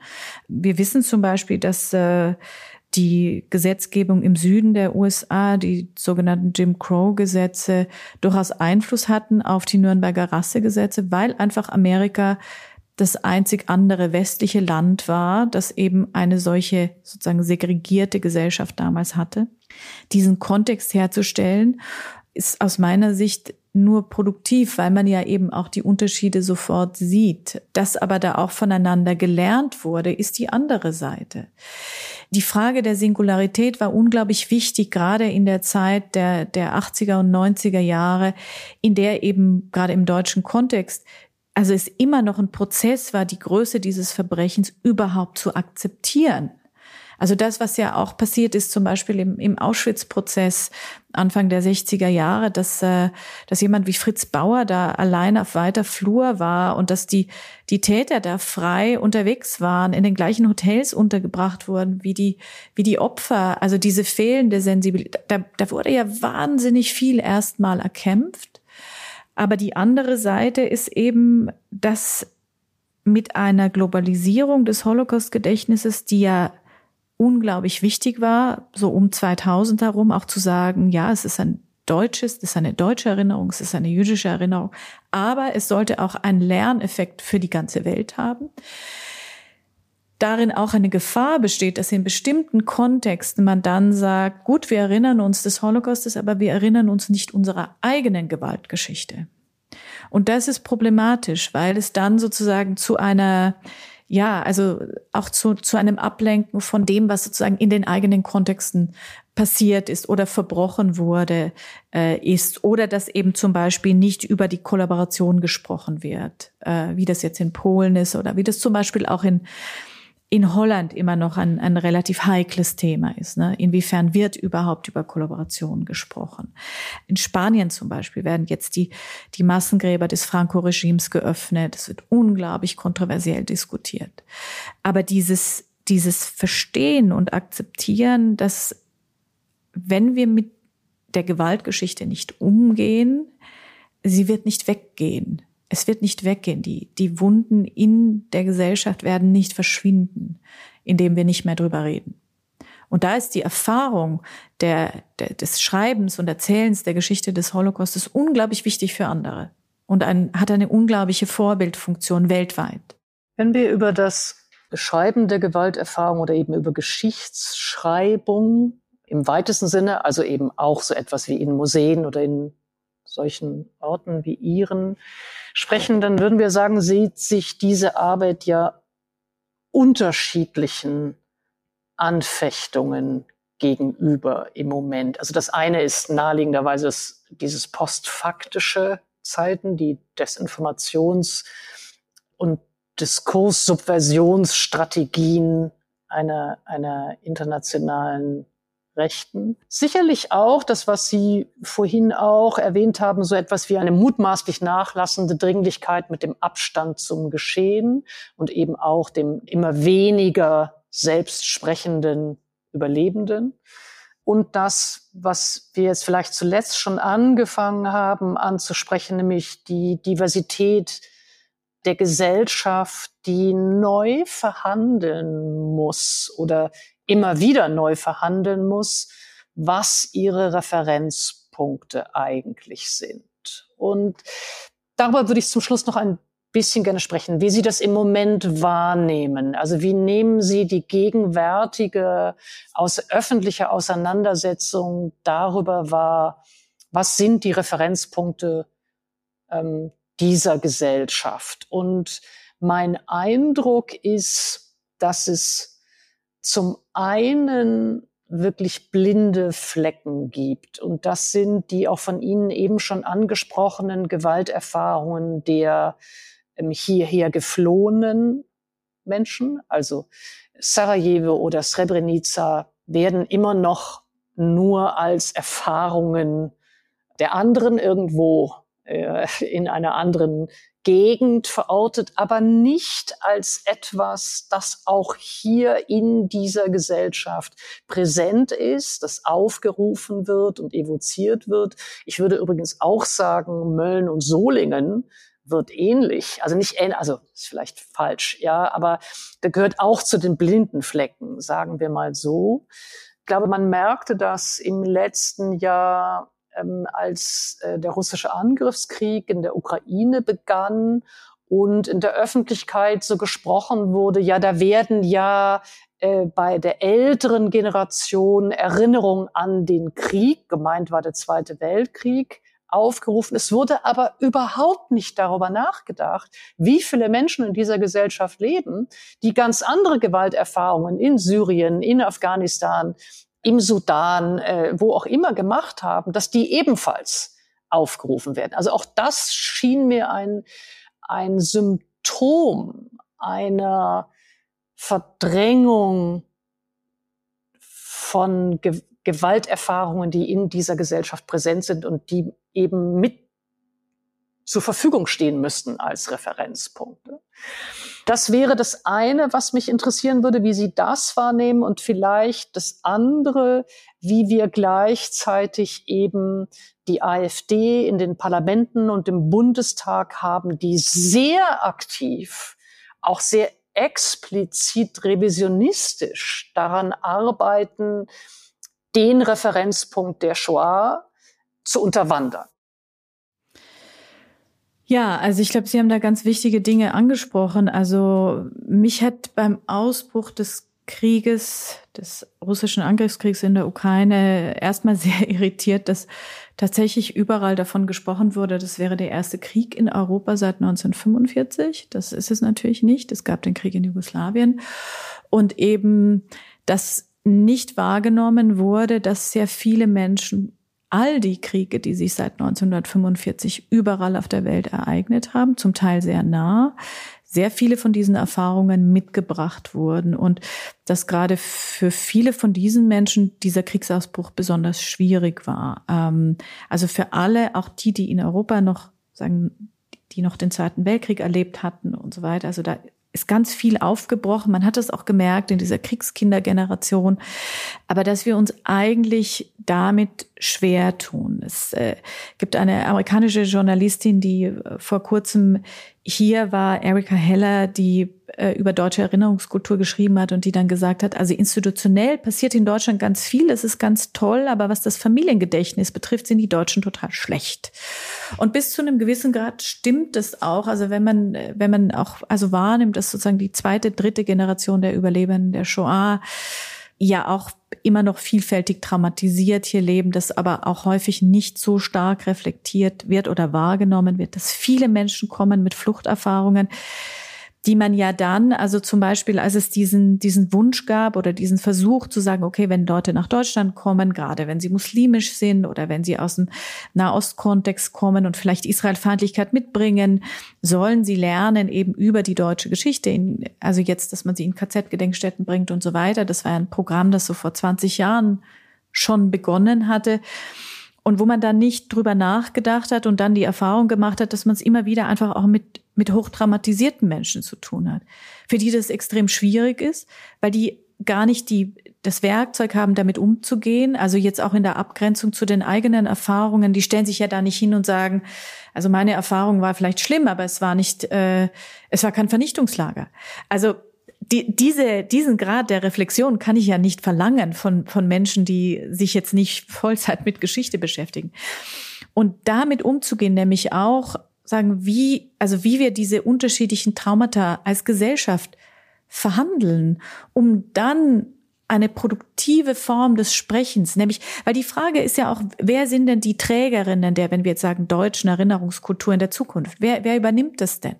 Wir wissen zum Beispiel, dass äh, die Gesetzgebung im Süden der USA, die sogenannten Jim Crow-Gesetze, durchaus Einfluss hatten auf die Nürnberger Rassegesetze, weil einfach Amerika das einzig andere westliche Land war, das eben eine solche sozusagen segregierte Gesellschaft damals hatte. Diesen Kontext herzustellen, ist aus meiner Sicht nur produktiv, weil man ja eben auch die Unterschiede sofort sieht. Dass aber da auch voneinander gelernt wurde, ist die andere Seite. Die Frage der Singularität war unglaublich wichtig, gerade in der Zeit der, der 80er und 90er Jahre, in der eben gerade im deutschen Kontext also es immer noch ein Prozess war, die Größe dieses Verbrechens überhaupt zu akzeptieren. Also das, was ja auch passiert ist, zum Beispiel im, im Auschwitz-Prozess Anfang der 60er Jahre, dass, äh, dass jemand wie Fritz Bauer da allein auf weiter Flur war und dass die, die Täter da frei unterwegs waren, in den gleichen Hotels untergebracht wurden wie die, wie die Opfer. Also diese fehlende Sensibilität, da, da wurde ja wahnsinnig viel erstmal erkämpft. Aber die andere Seite ist eben, dass mit einer Globalisierung des Holocaust-Gedächtnisses, die ja unglaublich wichtig war, so um 2000 herum auch zu sagen, ja, es ist ein deutsches, es ist eine deutsche Erinnerung, es ist eine jüdische Erinnerung, aber es sollte auch einen Lerneffekt für die ganze Welt haben. Darin auch eine Gefahr besteht, dass in bestimmten Kontexten man dann sagt, gut, wir erinnern uns des Holocaustes, aber wir erinnern uns nicht unserer eigenen Gewaltgeschichte. Und das ist problematisch, weil es dann sozusagen zu einer ja, also auch zu, zu einem Ablenken von dem, was sozusagen in den eigenen Kontexten passiert ist oder verbrochen wurde, äh, ist. Oder dass eben zum Beispiel nicht über die Kollaboration gesprochen wird, äh, wie das jetzt in Polen ist oder wie das zum Beispiel auch in in Holland immer noch ein, ein relativ heikles Thema ist. Ne? Inwiefern wird überhaupt über Kollaboration gesprochen? In Spanien zum Beispiel werden jetzt die, die Massengräber des Franco-Regimes geöffnet. Es wird unglaublich kontroversiell diskutiert. Aber dieses, dieses Verstehen und Akzeptieren, dass wenn wir mit der Gewaltgeschichte nicht umgehen, sie wird nicht weggehen es wird nicht weggehen. Die, die Wunden in der Gesellschaft werden nicht verschwinden, indem wir nicht mehr drüber reden. Und da ist die Erfahrung der, der, des Schreibens und Erzählens der Geschichte des Holocaustes unglaublich wichtig für andere und ein, hat eine unglaubliche Vorbildfunktion weltweit. Wenn wir über das Beschreiben der Gewalterfahrung oder eben über Geschichtsschreibung im weitesten Sinne, also eben auch so etwas wie in Museen oder in solchen Orten wie Ihren sprechen, dann würden wir sagen, sieht sich diese Arbeit ja unterschiedlichen Anfechtungen gegenüber im Moment. Also das eine ist naheliegenderweise dieses postfaktische Zeiten, die Desinformations- und Diskurssubversionsstrategien einer, einer internationalen Rechten. Sicherlich auch das, was Sie vorhin auch erwähnt haben, so etwas wie eine mutmaßlich nachlassende Dringlichkeit mit dem Abstand zum Geschehen und eben auch dem immer weniger selbstsprechenden Überlebenden. und das, was wir jetzt vielleicht zuletzt schon angefangen haben anzusprechen, nämlich die Diversität der Gesellschaft, die neu verhandeln muss oder immer wieder neu verhandeln muss, was ihre Referenzpunkte eigentlich sind. Und darüber würde ich zum Schluss noch ein bisschen gerne sprechen, wie Sie das im Moment wahrnehmen. Also wie nehmen Sie die gegenwärtige aus öffentliche Auseinandersetzung darüber wahr, was sind die Referenzpunkte ähm, dieser Gesellschaft? Und mein Eindruck ist, dass es zum einen wirklich blinde Flecken gibt. Und das sind die auch von Ihnen eben schon angesprochenen Gewalterfahrungen der ähm, hierher geflohenen Menschen. Also Sarajevo oder Srebrenica werden immer noch nur als Erfahrungen der anderen irgendwo äh, in einer anderen Gegend verortet, aber nicht als etwas, das auch hier in dieser Gesellschaft präsent ist, das aufgerufen wird und evoziert wird. Ich würde übrigens auch sagen, Mölln und Solingen wird ähnlich, also nicht ähnlich, also ist vielleicht falsch, ja, aber der gehört auch zu den blinden Flecken, sagen wir mal so. Ich glaube, man merkte das im letzten Jahr ähm, als äh, der russische Angriffskrieg in der Ukraine begann und in der Öffentlichkeit so gesprochen wurde, ja, da werden ja äh, bei der älteren Generation Erinnerungen an den Krieg, gemeint war der Zweite Weltkrieg, aufgerufen. Es wurde aber überhaupt nicht darüber nachgedacht, wie viele Menschen in dieser Gesellschaft leben, die ganz andere Gewalterfahrungen in Syrien, in Afghanistan, im Sudan, äh, wo auch immer gemacht haben, dass die ebenfalls aufgerufen werden. Also auch das schien mir ein, ein Symptom einer Verdrängung von Ge Gewalterfahrungen, die in dieser Gesellschaft präsent sind und die eben mit zur Verfügung stehen müssten als Referenzpunkte. Das wäre das eine, was mich interessieren würde, wie Sie das wahrnehmen und vielleicht das andere, wie wir gleichzeitig eben die AfD in den Parlamenten und im Bundestag haben, die sehr aktiv, auch sehr explizit revisionistisch daran arbeiten, den Referenzpunkt der Shoah zu unterwandern. Ja, also ich glaube, Sie haben da ganz wichtige Dinge angesprochen. Also mich hat beim Ausbruch des Krieges, des russischen Angriffskriegs in der Ukraine erstmal sehr irritiert, dass tatsächlich überall davon gesprochen wurde, das wäre der erste Krieg in Europa seit 1945. Das ist es natürlich nicht. Es gab den Krieg in Jugoslawien und eben, dass nicht wahrgenommen wurde, dass sehr viele Menschen all die Kriege, die sich seit 1945 überall auf der Welt ereignet haben, zum Teil sehr nah, sehr viele von diesen Erfahrungen mitgebracht wurden und dass gerade für viele von diesen Menschen dieser Kriegsausbruch besonders schwierig war. Ähm, also für alle, auch die, die in Europa noch sagen, die noch den Zweiten Weltkrieg erlebt hatten und so weiter. Also da ist ganz viel aufgebrochen. Man hat es auch gemerkt in dieser Kriegskindergeneration. Aber dass wir uns eigentlich damit schwer tun. Es äh, gibt eine amerikanische Journalistin, die äh, vor kurzem hier war, Erika Heller, die äh, über deutsche Erinnerungskultur geschrieben hat und die dann gesagt hat, also institutionell passiert in Deutschland ganz viel, es ist ganz toll, aber was das Familiengedächtnis betrifft, sind die Deutschen total schlecht. Und bis zu einem gewissen Grad stimmt das auch. Also wenn man, wenn man auch also wahrnimmt, dass sozusagen die zweite, dritte Generation der Überlebenden der Shoah ja auch immer noch vielfältig traumatisiert hier leben, das aber auch häufig nicht so stark reflektiert wird oder wahrgenommen wird, dass viele Menschen kommen mit Fluchterfahrungen, die man ja dann, also zum Beispiel, als es diesen, diesen Wunsch gab oder diesen Versuch zu sagen, okay, wenn Leute nach Deutschland kommen, gerade wenn sie muslimisch sind oder wenn sie aus dem Nahostkontext kommen und vielleicht Israelfeindlichkeit mitbringen, sollen sie lernen eben über die deutsche Geschichte, in, also jetzt, dass man sie in KZ-Gedenkstätten bringt und so weiter. Das war ein Programm, das so vor 20 Jahren schon begonnen hatte und wo man dann nicht drüber nachgedacht hat und dann die Erfahrung gemacht hat, dass man es immer wieder einfach auch mit mit hochtraumatisierten Menschen zu tun hat, für die das extrem schwierig ist, weil die gar nicht die das Werkzeug haben, damit umzugehen. Also jetzt auch in der Abgrenzung zu den eigenen Erfahrungen. Die stellen sich ja da nicht hin und sagen, also meine Erfahrung war vielleicht schlimm, aber es war nicht, äh, es war kein Vernichtungslager. Also die, diese, diesen Grad der Reflexion kann ich ja nicht verlangen von, von Menschen, die sich jetzt nicht Vollzeit mit Geschichte beschäftigen. Und damit umzugehen, nämlich auch sagen, wie, also wie wir diese unterschiedlichen Traumata als Gesellschaft verhandeln, um dann eine produktive Form des Sprechens, nämlich, weil die Frage ist ja auch, wer sind denn die Trägerinnen der, wenn wir jetzt sagen, deutschen Erinnerungskultur in der Zukunft? Wer, wer übernimmt das denn?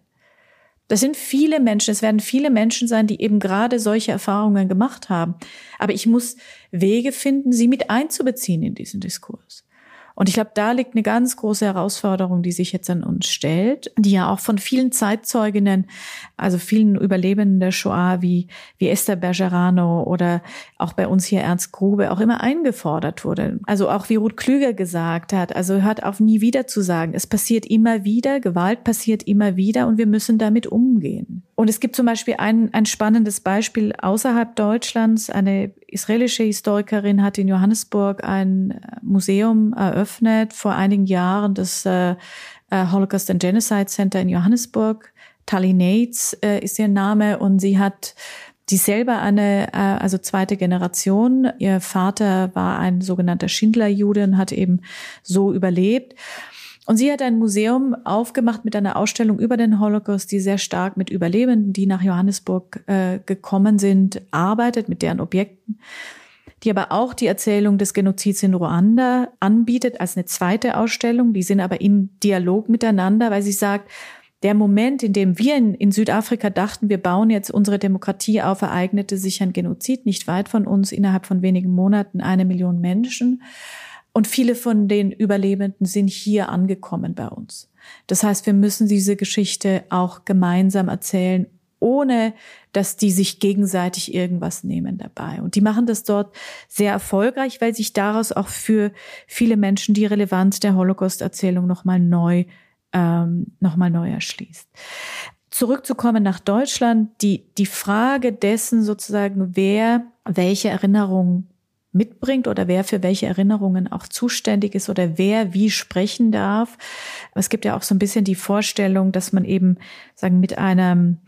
Das sind viele Menschen, es werden viele Menschen sein, die eben gerade solche Erfahrungen gemacht haben. Aber ich muss Wege finden, sie mit einzubeziehen in diesen Diskurs. Und ich glaube, da liegt eine ganz große Herausforderung, die sich jetzt an uns stellt, die ja auch von vielen Zeitzeuginnen, also vielen Überlebenden der Shoah wie, wie Esther Bergerano oder auch bei uns hier Ernst Grube auch immer eingefordert wurde. Also auch wie Ruth Klüger gesagt hat, also hört auf nie wieder zu sagen. Es passiert immer wieder, Gewalt passiert immer wieder und wir müssen damit umgehen. Und es gibt zum Beispiel ein, ein spannendes Beispiel außerhalb Deutschlands. Eine israelische Historikerin hat in Johannesburg ein äh, Museum eröffnet vor einigen Jahren, das äh, äh, Holocaust and Genocide Center in Johannesburg. Tali Nates äh, ist ihr Name und sie hat die selber eine, äh, also zweite Generation. Ihr Vater war ein sogenannter Schindler-Jude und hat eben so überlebt. Und sie hat ein Museum aufgemacht mit einer Ausstellung über den Holocaust, die sehr stark mit Überlebenden, die nach Johannesburg äh, gekommen sind, arbeitet, mit deren Objekten, die aber auch die Erzählung des Genozids in Ruanda anbietet als eine zweite Ausstellung. Die sind aber in Dialog miteinander, weil sie sagt, der Moment, in dem wir in, in, Südafrika dachten, wir bauen jetzt unsere Demokratie auf, ereignete sich ein Genozid nicht weit von uns, innerhalb von wenigen Monaten eine Million Menschen. Und viele von den Überlebenden sind hier angekommen bei uns. Das heißt, wir müssen diese Geschichte auch gemeinsam erzählen, ohne dass die sich gegenseitig irgendwas nehmen dabei. Und die machen das dort sehr erfolgreich, weil sich daraus auch für viele Menschen die Relevanz der Holocaust-Erzählung nochmal neu, ähm, noch neu erschließt. Zurückzukommen nach Deutschland, die, die Frage dessen sozusagen, wer welche Erinnerungen mitbringt oder wer für welche Erinnerungen auch zuständig ist oder wer wie sprechen darf. Es gibt ja auch so ein bisschen die Vorstellung, dass man eben sagen mit einem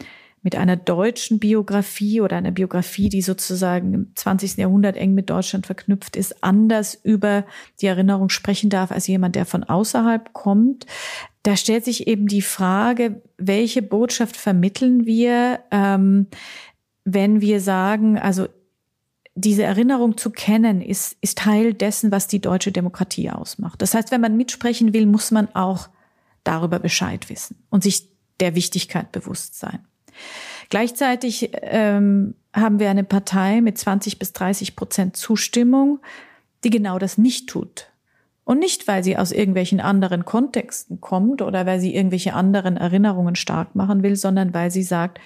mit einer deutschen Biografie oder einer Biografie, die sozusagen im 20. Jahrhundert eng mit Deutschland verknüpft ist, anders über die Erinnerung sprechen darf als jemand, der von außerhalb kommt. Da stellt sich eben die Frage, welche Botschaft vermitteln wir, ähm, wenn wir sagen, also diese Erinnerung zu kennen, ist, ist Teil dessen, was die deutsche Demokratie ausmacht. Das heißt, wenn man mitsprechen will, muss man auch darüber Bescheid wissen und sich der Wichtigkeit bewusst sein. Gleichzeitig ähm, haben wir eine Partei mit 20 bis 30 Prozent Zustimmung, die genau das nicht tut. Und nicht, weil sie aus irgendwelchen anderen Kontexten kommt oder weil sie irgendwelche anderen Erinnerungen stark machen will, sondern weil sie sagt,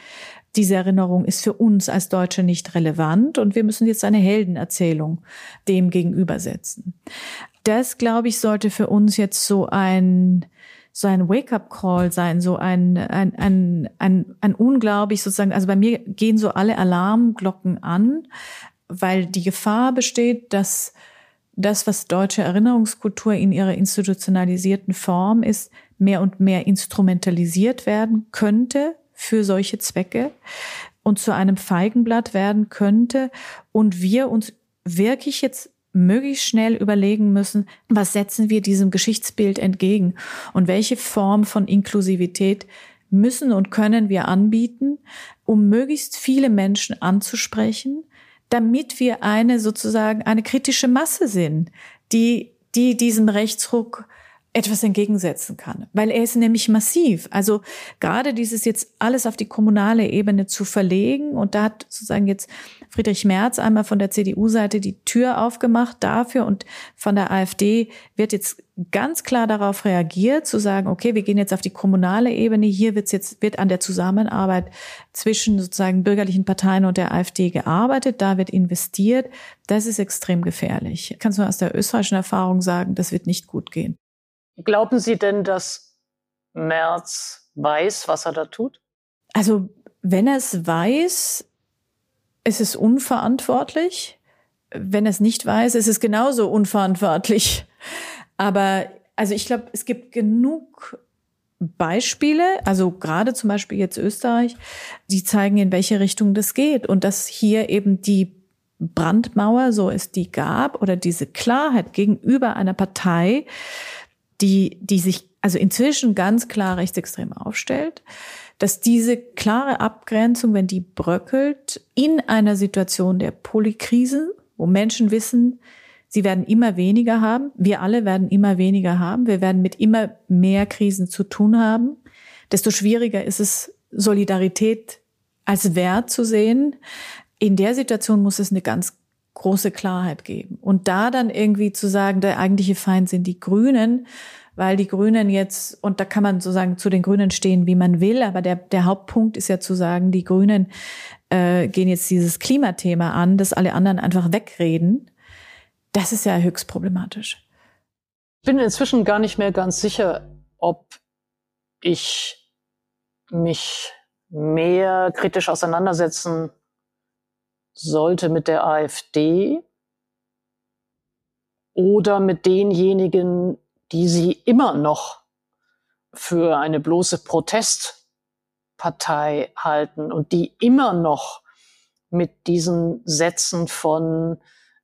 diese Erinnerung ist für uns als Deutsche nicht relevant und wir müssen jetzt eine Heldenerzählung dem gegenübersetzen. Das, glaube ich, sollte für uns jetzt so ein, so ein Wake-up-Call sein, so ein, ein, ein, ein, ein unglaublich sozusagen, also bei mir gehen so alle Alarmglocken an, weil die Gefahr besteht, dass das, was deutsche Erinnerungskultur in ihrer institutionalisierten Form ist, mehr und mehr instrumentalisiert werden könnte für solche Zwecke und zu einem Feigenblatt werden könnte und wir uns wirklich jetzt möglichst schnell überlegen müssen, was setzen wir diesem Geschichtsbild entgegen und welche Form von Inklusivität müssen und können wir anbieten, um möglichst viele Menschen anzusprechen, damit wir eine sozusagen eine kritische Masse sind, die, die diesem Rechtsruck etwas entgegensetzen kann, weil er ist nämlich massiv. Also gerade dieses jetzt alles auf die kommunale Ebene zu verlegen und da hat sozusagen jetzt Friedrich Merz einmal von der CDU-Seite die Tür aufgemacht dafür und von der AfD wird jetzt ganz klar darauf reagiert, zu sagen, okay, wir gehen jetzt auf die kommunale Ebene. Hier wird jetzt, wird an der Zusammenarbeit zwischen sozusagen bürgerlichen Parteien und der AfD gearbeitet. Da wird investiert. Das ist extrem gefährlich. Kannst du aus der österreichischen Erfahrung sagen, das wird nicht gut gehen. Glauben Sie denn, dass Merz weiß, was er da tut? Also, wenn er es weiß, ist es unverantwortlich. wenn er es nicht weiß, ist es genauso unverantwortlich. Aber also ich glaube, es gibt genug Beispiele, also gerade zum Beispiel jetzt Österreich, die zeigen, in welche Richtung das geht und dass hier eben die Brandmauer, so es die gab, oder diese Klarheit gegenüber einer Partei, die, die sich also inzwischen ganz klar rechtsextrem aufstellt, dass diese klare Abgrenzung, wenn die bröckelt, in einer Situation der Polykrise, wo Menschen wissen, sie werden immer weniger haben, wir alle werden immer weniger haben, wir werden mit immer mehr Krisen zu tun haben, desto schwieriger ist es, Solidarität als Wert zu sehen. In der Situation muss es eine ganz große Klarheit geben. Und da dann irgendwie zu sagen, der eigentliche Feind sind die Grünen, weil die Grünen jetzt, und da kann man sozusagen zu den Grünen stehen, wie man will, aber der, der Hauptpunkt ist ja zu sagen, die Grünen äh, gehen jetzt dieses Klimathema an, dass alle anderen einfach wegreden. Das ist ja höchst problematisch. Ich bin inzwischen gar nicht mehr ganz sicher, ob ich mich mehr kritisch auseinandersetzen sollte mit der AfD oder mit denjenigen, die sie immer noch für eine bloße Protestpartei halten und die immer noch mit diesen Sätzen von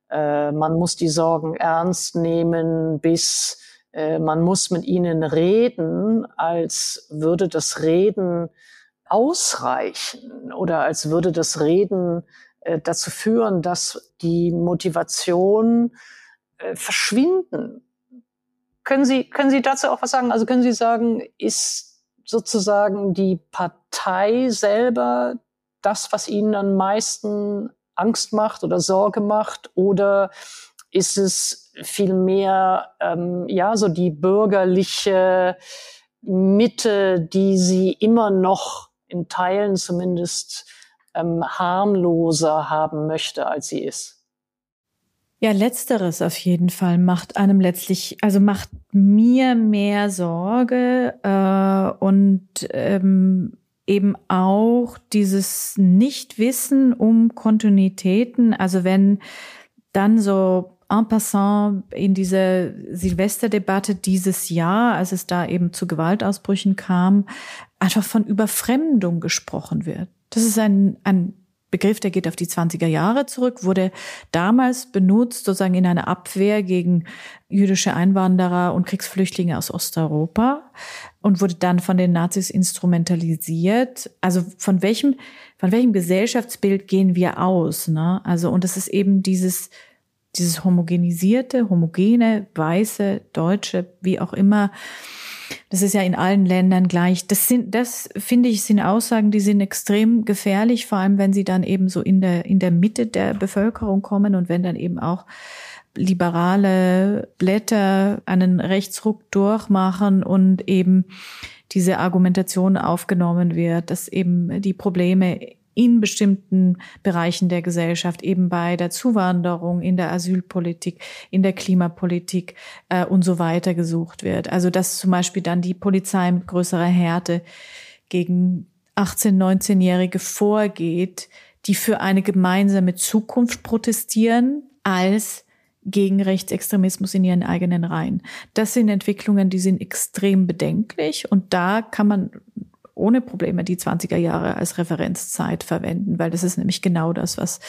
äh, man muss die Sorgen ernst nehmen bis äh, man muss mit ihnen reden, als würde das Reden ausreichen oder als würde das Reden dazu führen, dass die Motivation äh, verschwinden können Sie, können Sie dazu auch was sagen? Also können Sie sagen, ist sozusagen die Partei selber das, was Ihnen am meisten Angst macht oder Sorge macht? Oder ist es vielmehr, ähm, ja, so die bürgerliche Mitte, die Sie immer noch in Teilen zumindest ähm, harmloser haben möchte, als sie ist? Ja, letzteres auf jeden Fall macht einem letztlich, also macht mir mehr Sorge äh, und ähm, eben auch dieses Nichtwissen um Kontinuitäten. Also wenn dann so en passant in diese Silvesterdebatte dieses Jahr, als es da eben zu Gewaltausbrüchen kam, einfach von Überfremdung gesprochen wird. Das ist ein, ein Begriff, der geht auf die 20er Jahre zurück, wurde damals benutzt sozusagen in einer Abwehr gegen jüdische Einwanderer und Kriegsflüchtlinge aus Osteuropa und wurde dann von den Nazis instrumentalisiert. Also von welchem, von welchem Gesellschaftsbild gehen wir aus? Ne? Also, und es ist eben dieses, dieses homogenisierte, homogene, weiße, deutsche, wie auch immer, das ist ja in allen Ländern gleich. Das sind, das finde ich, sind Aussagen, die sind extrem gefährlich, vor allem wenn sie dann eben so in der, in der Mitte der Bevölkerung kommen und wenn dann eben auch liberale Blätter einen Rechtsruck durchmachen und eben diese Argumentation aufgenommen wird, dass eben die Probleme in bestimmten Bereichen der Gesellschaft, eben bei der Zuwanderung, in der Asylpolitik, in der Klimapolitik äh, und so weiter gesucht wird. Also dass zum Beispiel dann die Polizei mit größerer Härte gegen 18-, 19-Jährige vorgeht, die für eine gemeinsame Zukunft protestieren, als gegen Rechtsextremismus in ihren eigenen Reihen. Das sind Entwicklungen, die sind extrem bedenklich und da kann man ohne Probleme die 20er Jahre als Referenzzeit verwenden, weil das ist nämlich genau das, was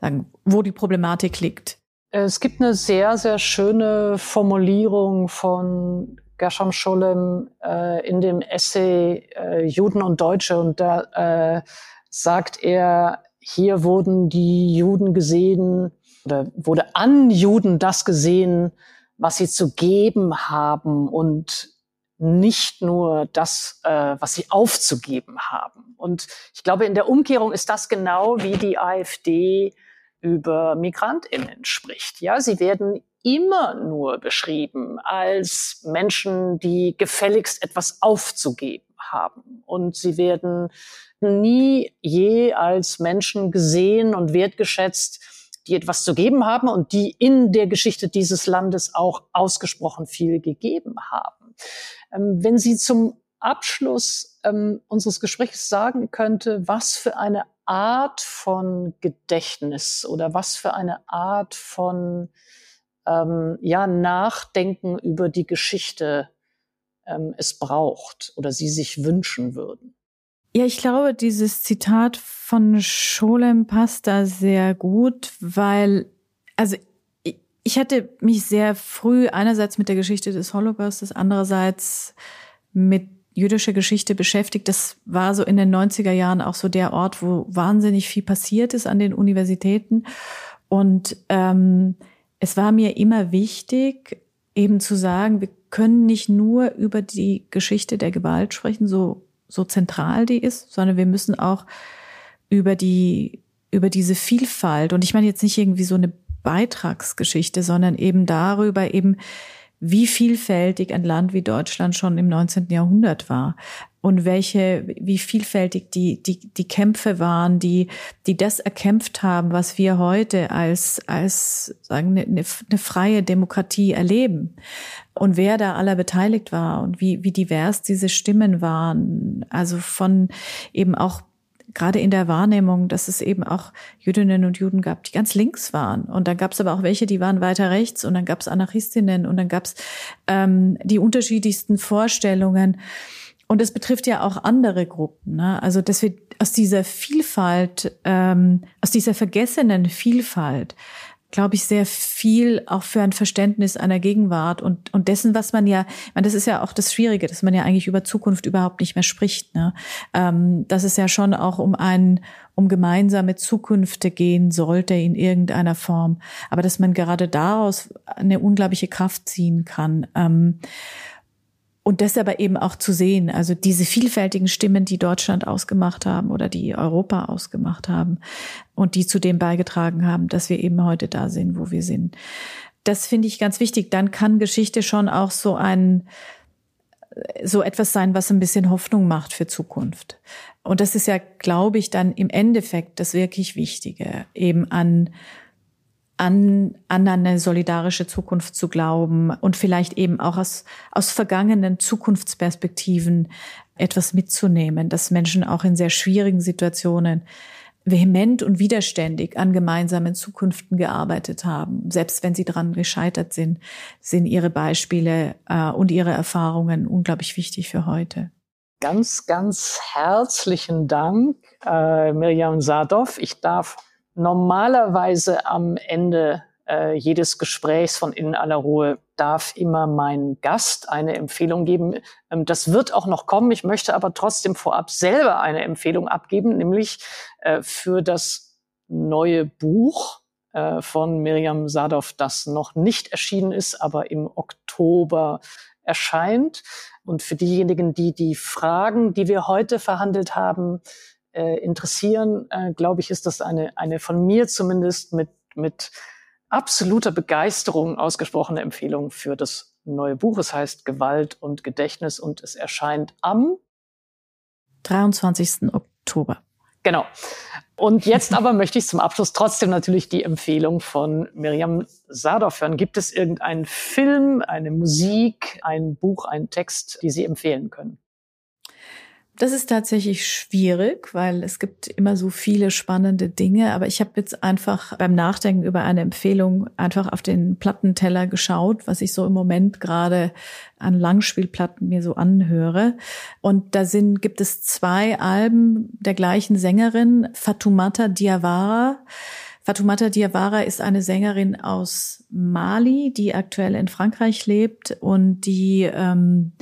sagen, wo die Problematik liegt. Es gibt eine sehr, sehr schöne Formulierung von Gershom Scholem äh, in dem Essay äh, Juden und Deutsche und da äh, sagt er, hier wurden die Juden gesehen oder wurde an Juden das gesehen, was sie zu geben haben und nicht nur das, äh, was sie aufzugeben haben. Und ich glaube, in der Umkehrung ist das genau wie die AfD über Migrantinnen spricht. Ja, sie werden immer nur beschrieben als Menschen, die gefälligst etwas aufzugeben haben. Und sie werden nie je als Menschen gesehen und wertgeschätzt, die etwas zu geben haben und die in der Geschichte dieses Landes auch ausgesprochen viel gegeben haben. Ähm, wenn Sie zum Abschluss ähm, unseres Gesprächs sagen könnte, was für eine Art von Gedächtnis oder was für eine Art von ähm, ja, Nachdenken über die Geschichte ähm, es braucht oder Sie sich wünschen würden? Ja, ich glaube, dieses Zitat von Scholem passt da sehr gut, weil, also ich hatte mich sehr früh einerseits mit der Geschichte des Holocaustes, andererseits mit jüdischer Geschichte beschäftigt. Das war so in den 90er Jahren auch so der Ort, wo wahnsinnig viel passiert ist an den Universitäten. Und ähm, es war mir immer wichtig, eben zu sagen, wir können nicht nur über die Geschichte der Gewalt sprechen, so, so zentral die ist, sondern wir müssen auch über die, über diese Vielfalt, und ich meine jetzt nicht irgendwie so eine Beitragsgeschichte, sondern eben darüber eben, wie vielfältig ein Land wie Deutschland schon im 19. Jahrhundert war und welche, wie vielfältig die, die, die Kämpfe waren, die, die das erkämpft haben, was wir heute als, als, sagen, eine, eine freie Demokratie erleben. Und wer da aller beteiligt war und wie, wie divers diese Stimmen waren. Also von eben auch gerade in der Wahrnehmung, dass es eben auch Jüdinnen und Juden gab, die ganz links waren. Und dann gab es aber auch welche, die waren weiter rechts und dann gab es Anarchistinnen und dann gab es ähm, die unterschiedlichsten Vorstellungen. Und es betrifft ja auch andere Gruppen. Ne? Also dass wir aus dieser Vielfalt, ähm, aus dieser vergessenen Vielfalt glaube ich, sehr viel auch für ein Verständnis einer Gegenwart und, und dessen, was man ja, ich meine, das ist ja auch das Schwierige, dass man ja eigentlich über Zukunft überhaupt nicht mehr spricht. Ne? Ähm, dass es ja schon auch um ein, um gemeinsame Zukünfte gehen sollte in irgendeiner Form. Aber dass man gerade daraus eine unglaubliche Kraft ziehen kann. Ähm, und das aber eben auch zu sehen, also diese vielfältigen Stimmen, die Deutschland ausgemacht haben oder die Europa ausgemacht haben und die zu dem beigetragen haben, dass wir eben heute da sind, wo wir sind. Das finde ich ganz wichtig. Dann kann Geschichte schon auch so ein, so etwas sein, was ein bisschen Hoffnung macht für Zukunft. Und das ist ja, glaube ich, dann im Endeffekt das wirklich Wichtige, eben an an, an eine solidarische Zukunft zu glauben und vielleicht eben auch aus, aus vergangenen Zukunftsperspektiven etwas mitzunehmen, dass Menschen auch in sehr schwierigen Situationen vehement und widerständig an gemeinsamen Zukünften gearbeitet haben. Selbst wenn sie daran gescheitert sind, sind ihre Beispiele äh, und ihre Erfahrungen unglaublich wichtig für heute. Ganz, ganz herzlichen Dank, äh, Miriam Sadov. Ich darf Normalerweise am Ende äh, jedes Gesprächs von In aller Ruhe darf immer mein Gast eine Empfehlung geben. Ähm, das wird auch noch kommen. Ich möchte aber trotzdem vorab selber eine Empfehlung abgeben, nämlich äh, für das neue Buch äh, von Miriam Sadov, das noch nicht erschienen ist, aber im Oktober erscheint. Und für diejenigen, die die Fragen, die wir heute verhandelt haben, äh, interessieren, äh, glaube ich, ist das eine, eine von mir zumindest mit, mit absoluter Begeisterung ausgesprochene Empfehlung für das neue Buch. Es heißt Gewalt und Gedächtnis und es erscheint am 23. Oktober. Genau. Und jetzt aber möchte ich zum Abschluss trotzdem natürlich die Empfehlung von Miriam Sadov hören. Gibt es irgendeinen Film, eine Musik, ein Buch, einen Text, die Sie empfehlen können? Das ist tatsächlich schwierig, weil es gibt immer so viele spannende Dinge. Aber ich habe jetzt einfach beim Nachdenken über eine Empfehlung einfach auf den Plattenteller geschaut, was ich so im Moment gerade an Langspielplatten mir so anhöre. Und da sind, gibt es zwei Alben der gleichen Sängerin, Fatumata Diawara. Fatumata Diawara ist eine Sängerin aus Mali, die aktuell in Frankreich lebt und die ähm,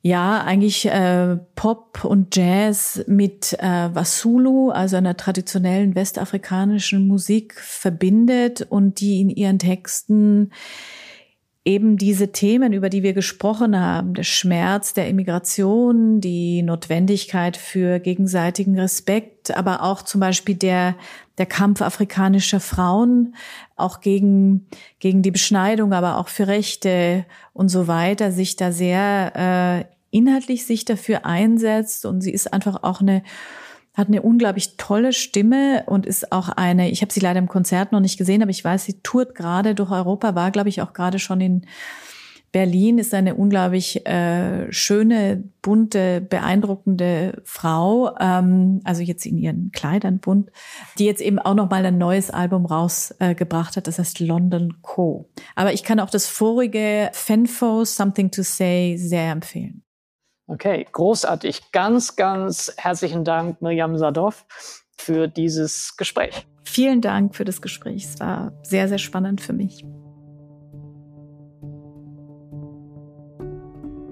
ja, eigentlich äh, Pop und Jazz mit äh, Wasulu, also einer traditionellen westafrikanischen Musik verbindet und die in ihren Texten eben diese Themen, über die wir gesprochen haben, der Schmerz der Immigration, die Notwendigkeit für gegenseitigen Respekt, aber auch zum Beispiel der, der Kampf afrikanischer Frauen, auch gegen, gegen die Beschneidung, aber auch für Rechte und so weiter, sich da sehr äh, inhaltlich sich dafür einsetzt. Und sie ist einfach auch eine hat eine unglaublich tolle Stimme und ist auch eine, ich habe sie leider im Konzert noch nicht gesehen, aber ich weiß, sie tourt gerade durch Europa, war, glaube ich, auch gerade schon in Berlin ist eine unglaublich äh, schöne, bunte, beeindruckende Frau, ähm, also jetzt in ihren Kleidern bunt, die jetzt eben auch noch mal ein neues Album rausgebracht äh, hat, das heißt London Co. Aber ich kann auch das vorige Fenfo Something to Say sehr empfehlen. Okay, großartig. Ganz, ganz herzlichen Dank, Mirjam Sadov, für dieses Gespräch. Vielen Dank für das Gespräch. Es war sehr, sehr spannend für mich.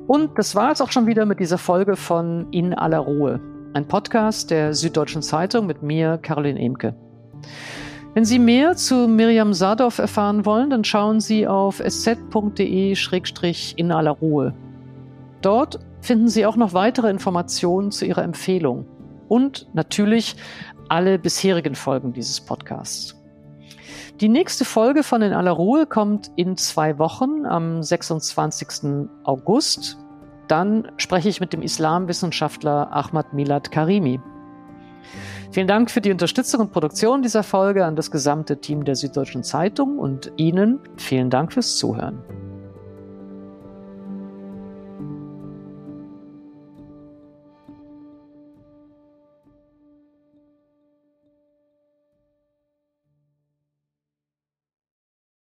Und das war es auch schon wieder mit dieser Folge von In aller Ruhe, ein Podcast der Süddeutschen Zeitung mit mir, Caroline Emke. Wenn Sie mehr zu Miriam Sadov erfahren wollen, dann schauen Sie auf sz.de-in aller Ruhe. Dort finden Sie auch noch weitere Informationen zu ihrer Empfehlung und natürlich alle bisherigen Folgen dieses Podcasts. Die nächste Folge von In aller Ruhe kommt in zwei Wochen am 26. August. Dann spreche ich mit dem Islamwissenschaftler Ahmad Milad Karimi. Vielen Dank für die Unterstützung und Produktion dieser Folge an das gesamte Team der Süddeutschen Zeitung und Ihnen vielen Dank fürs Zuhören.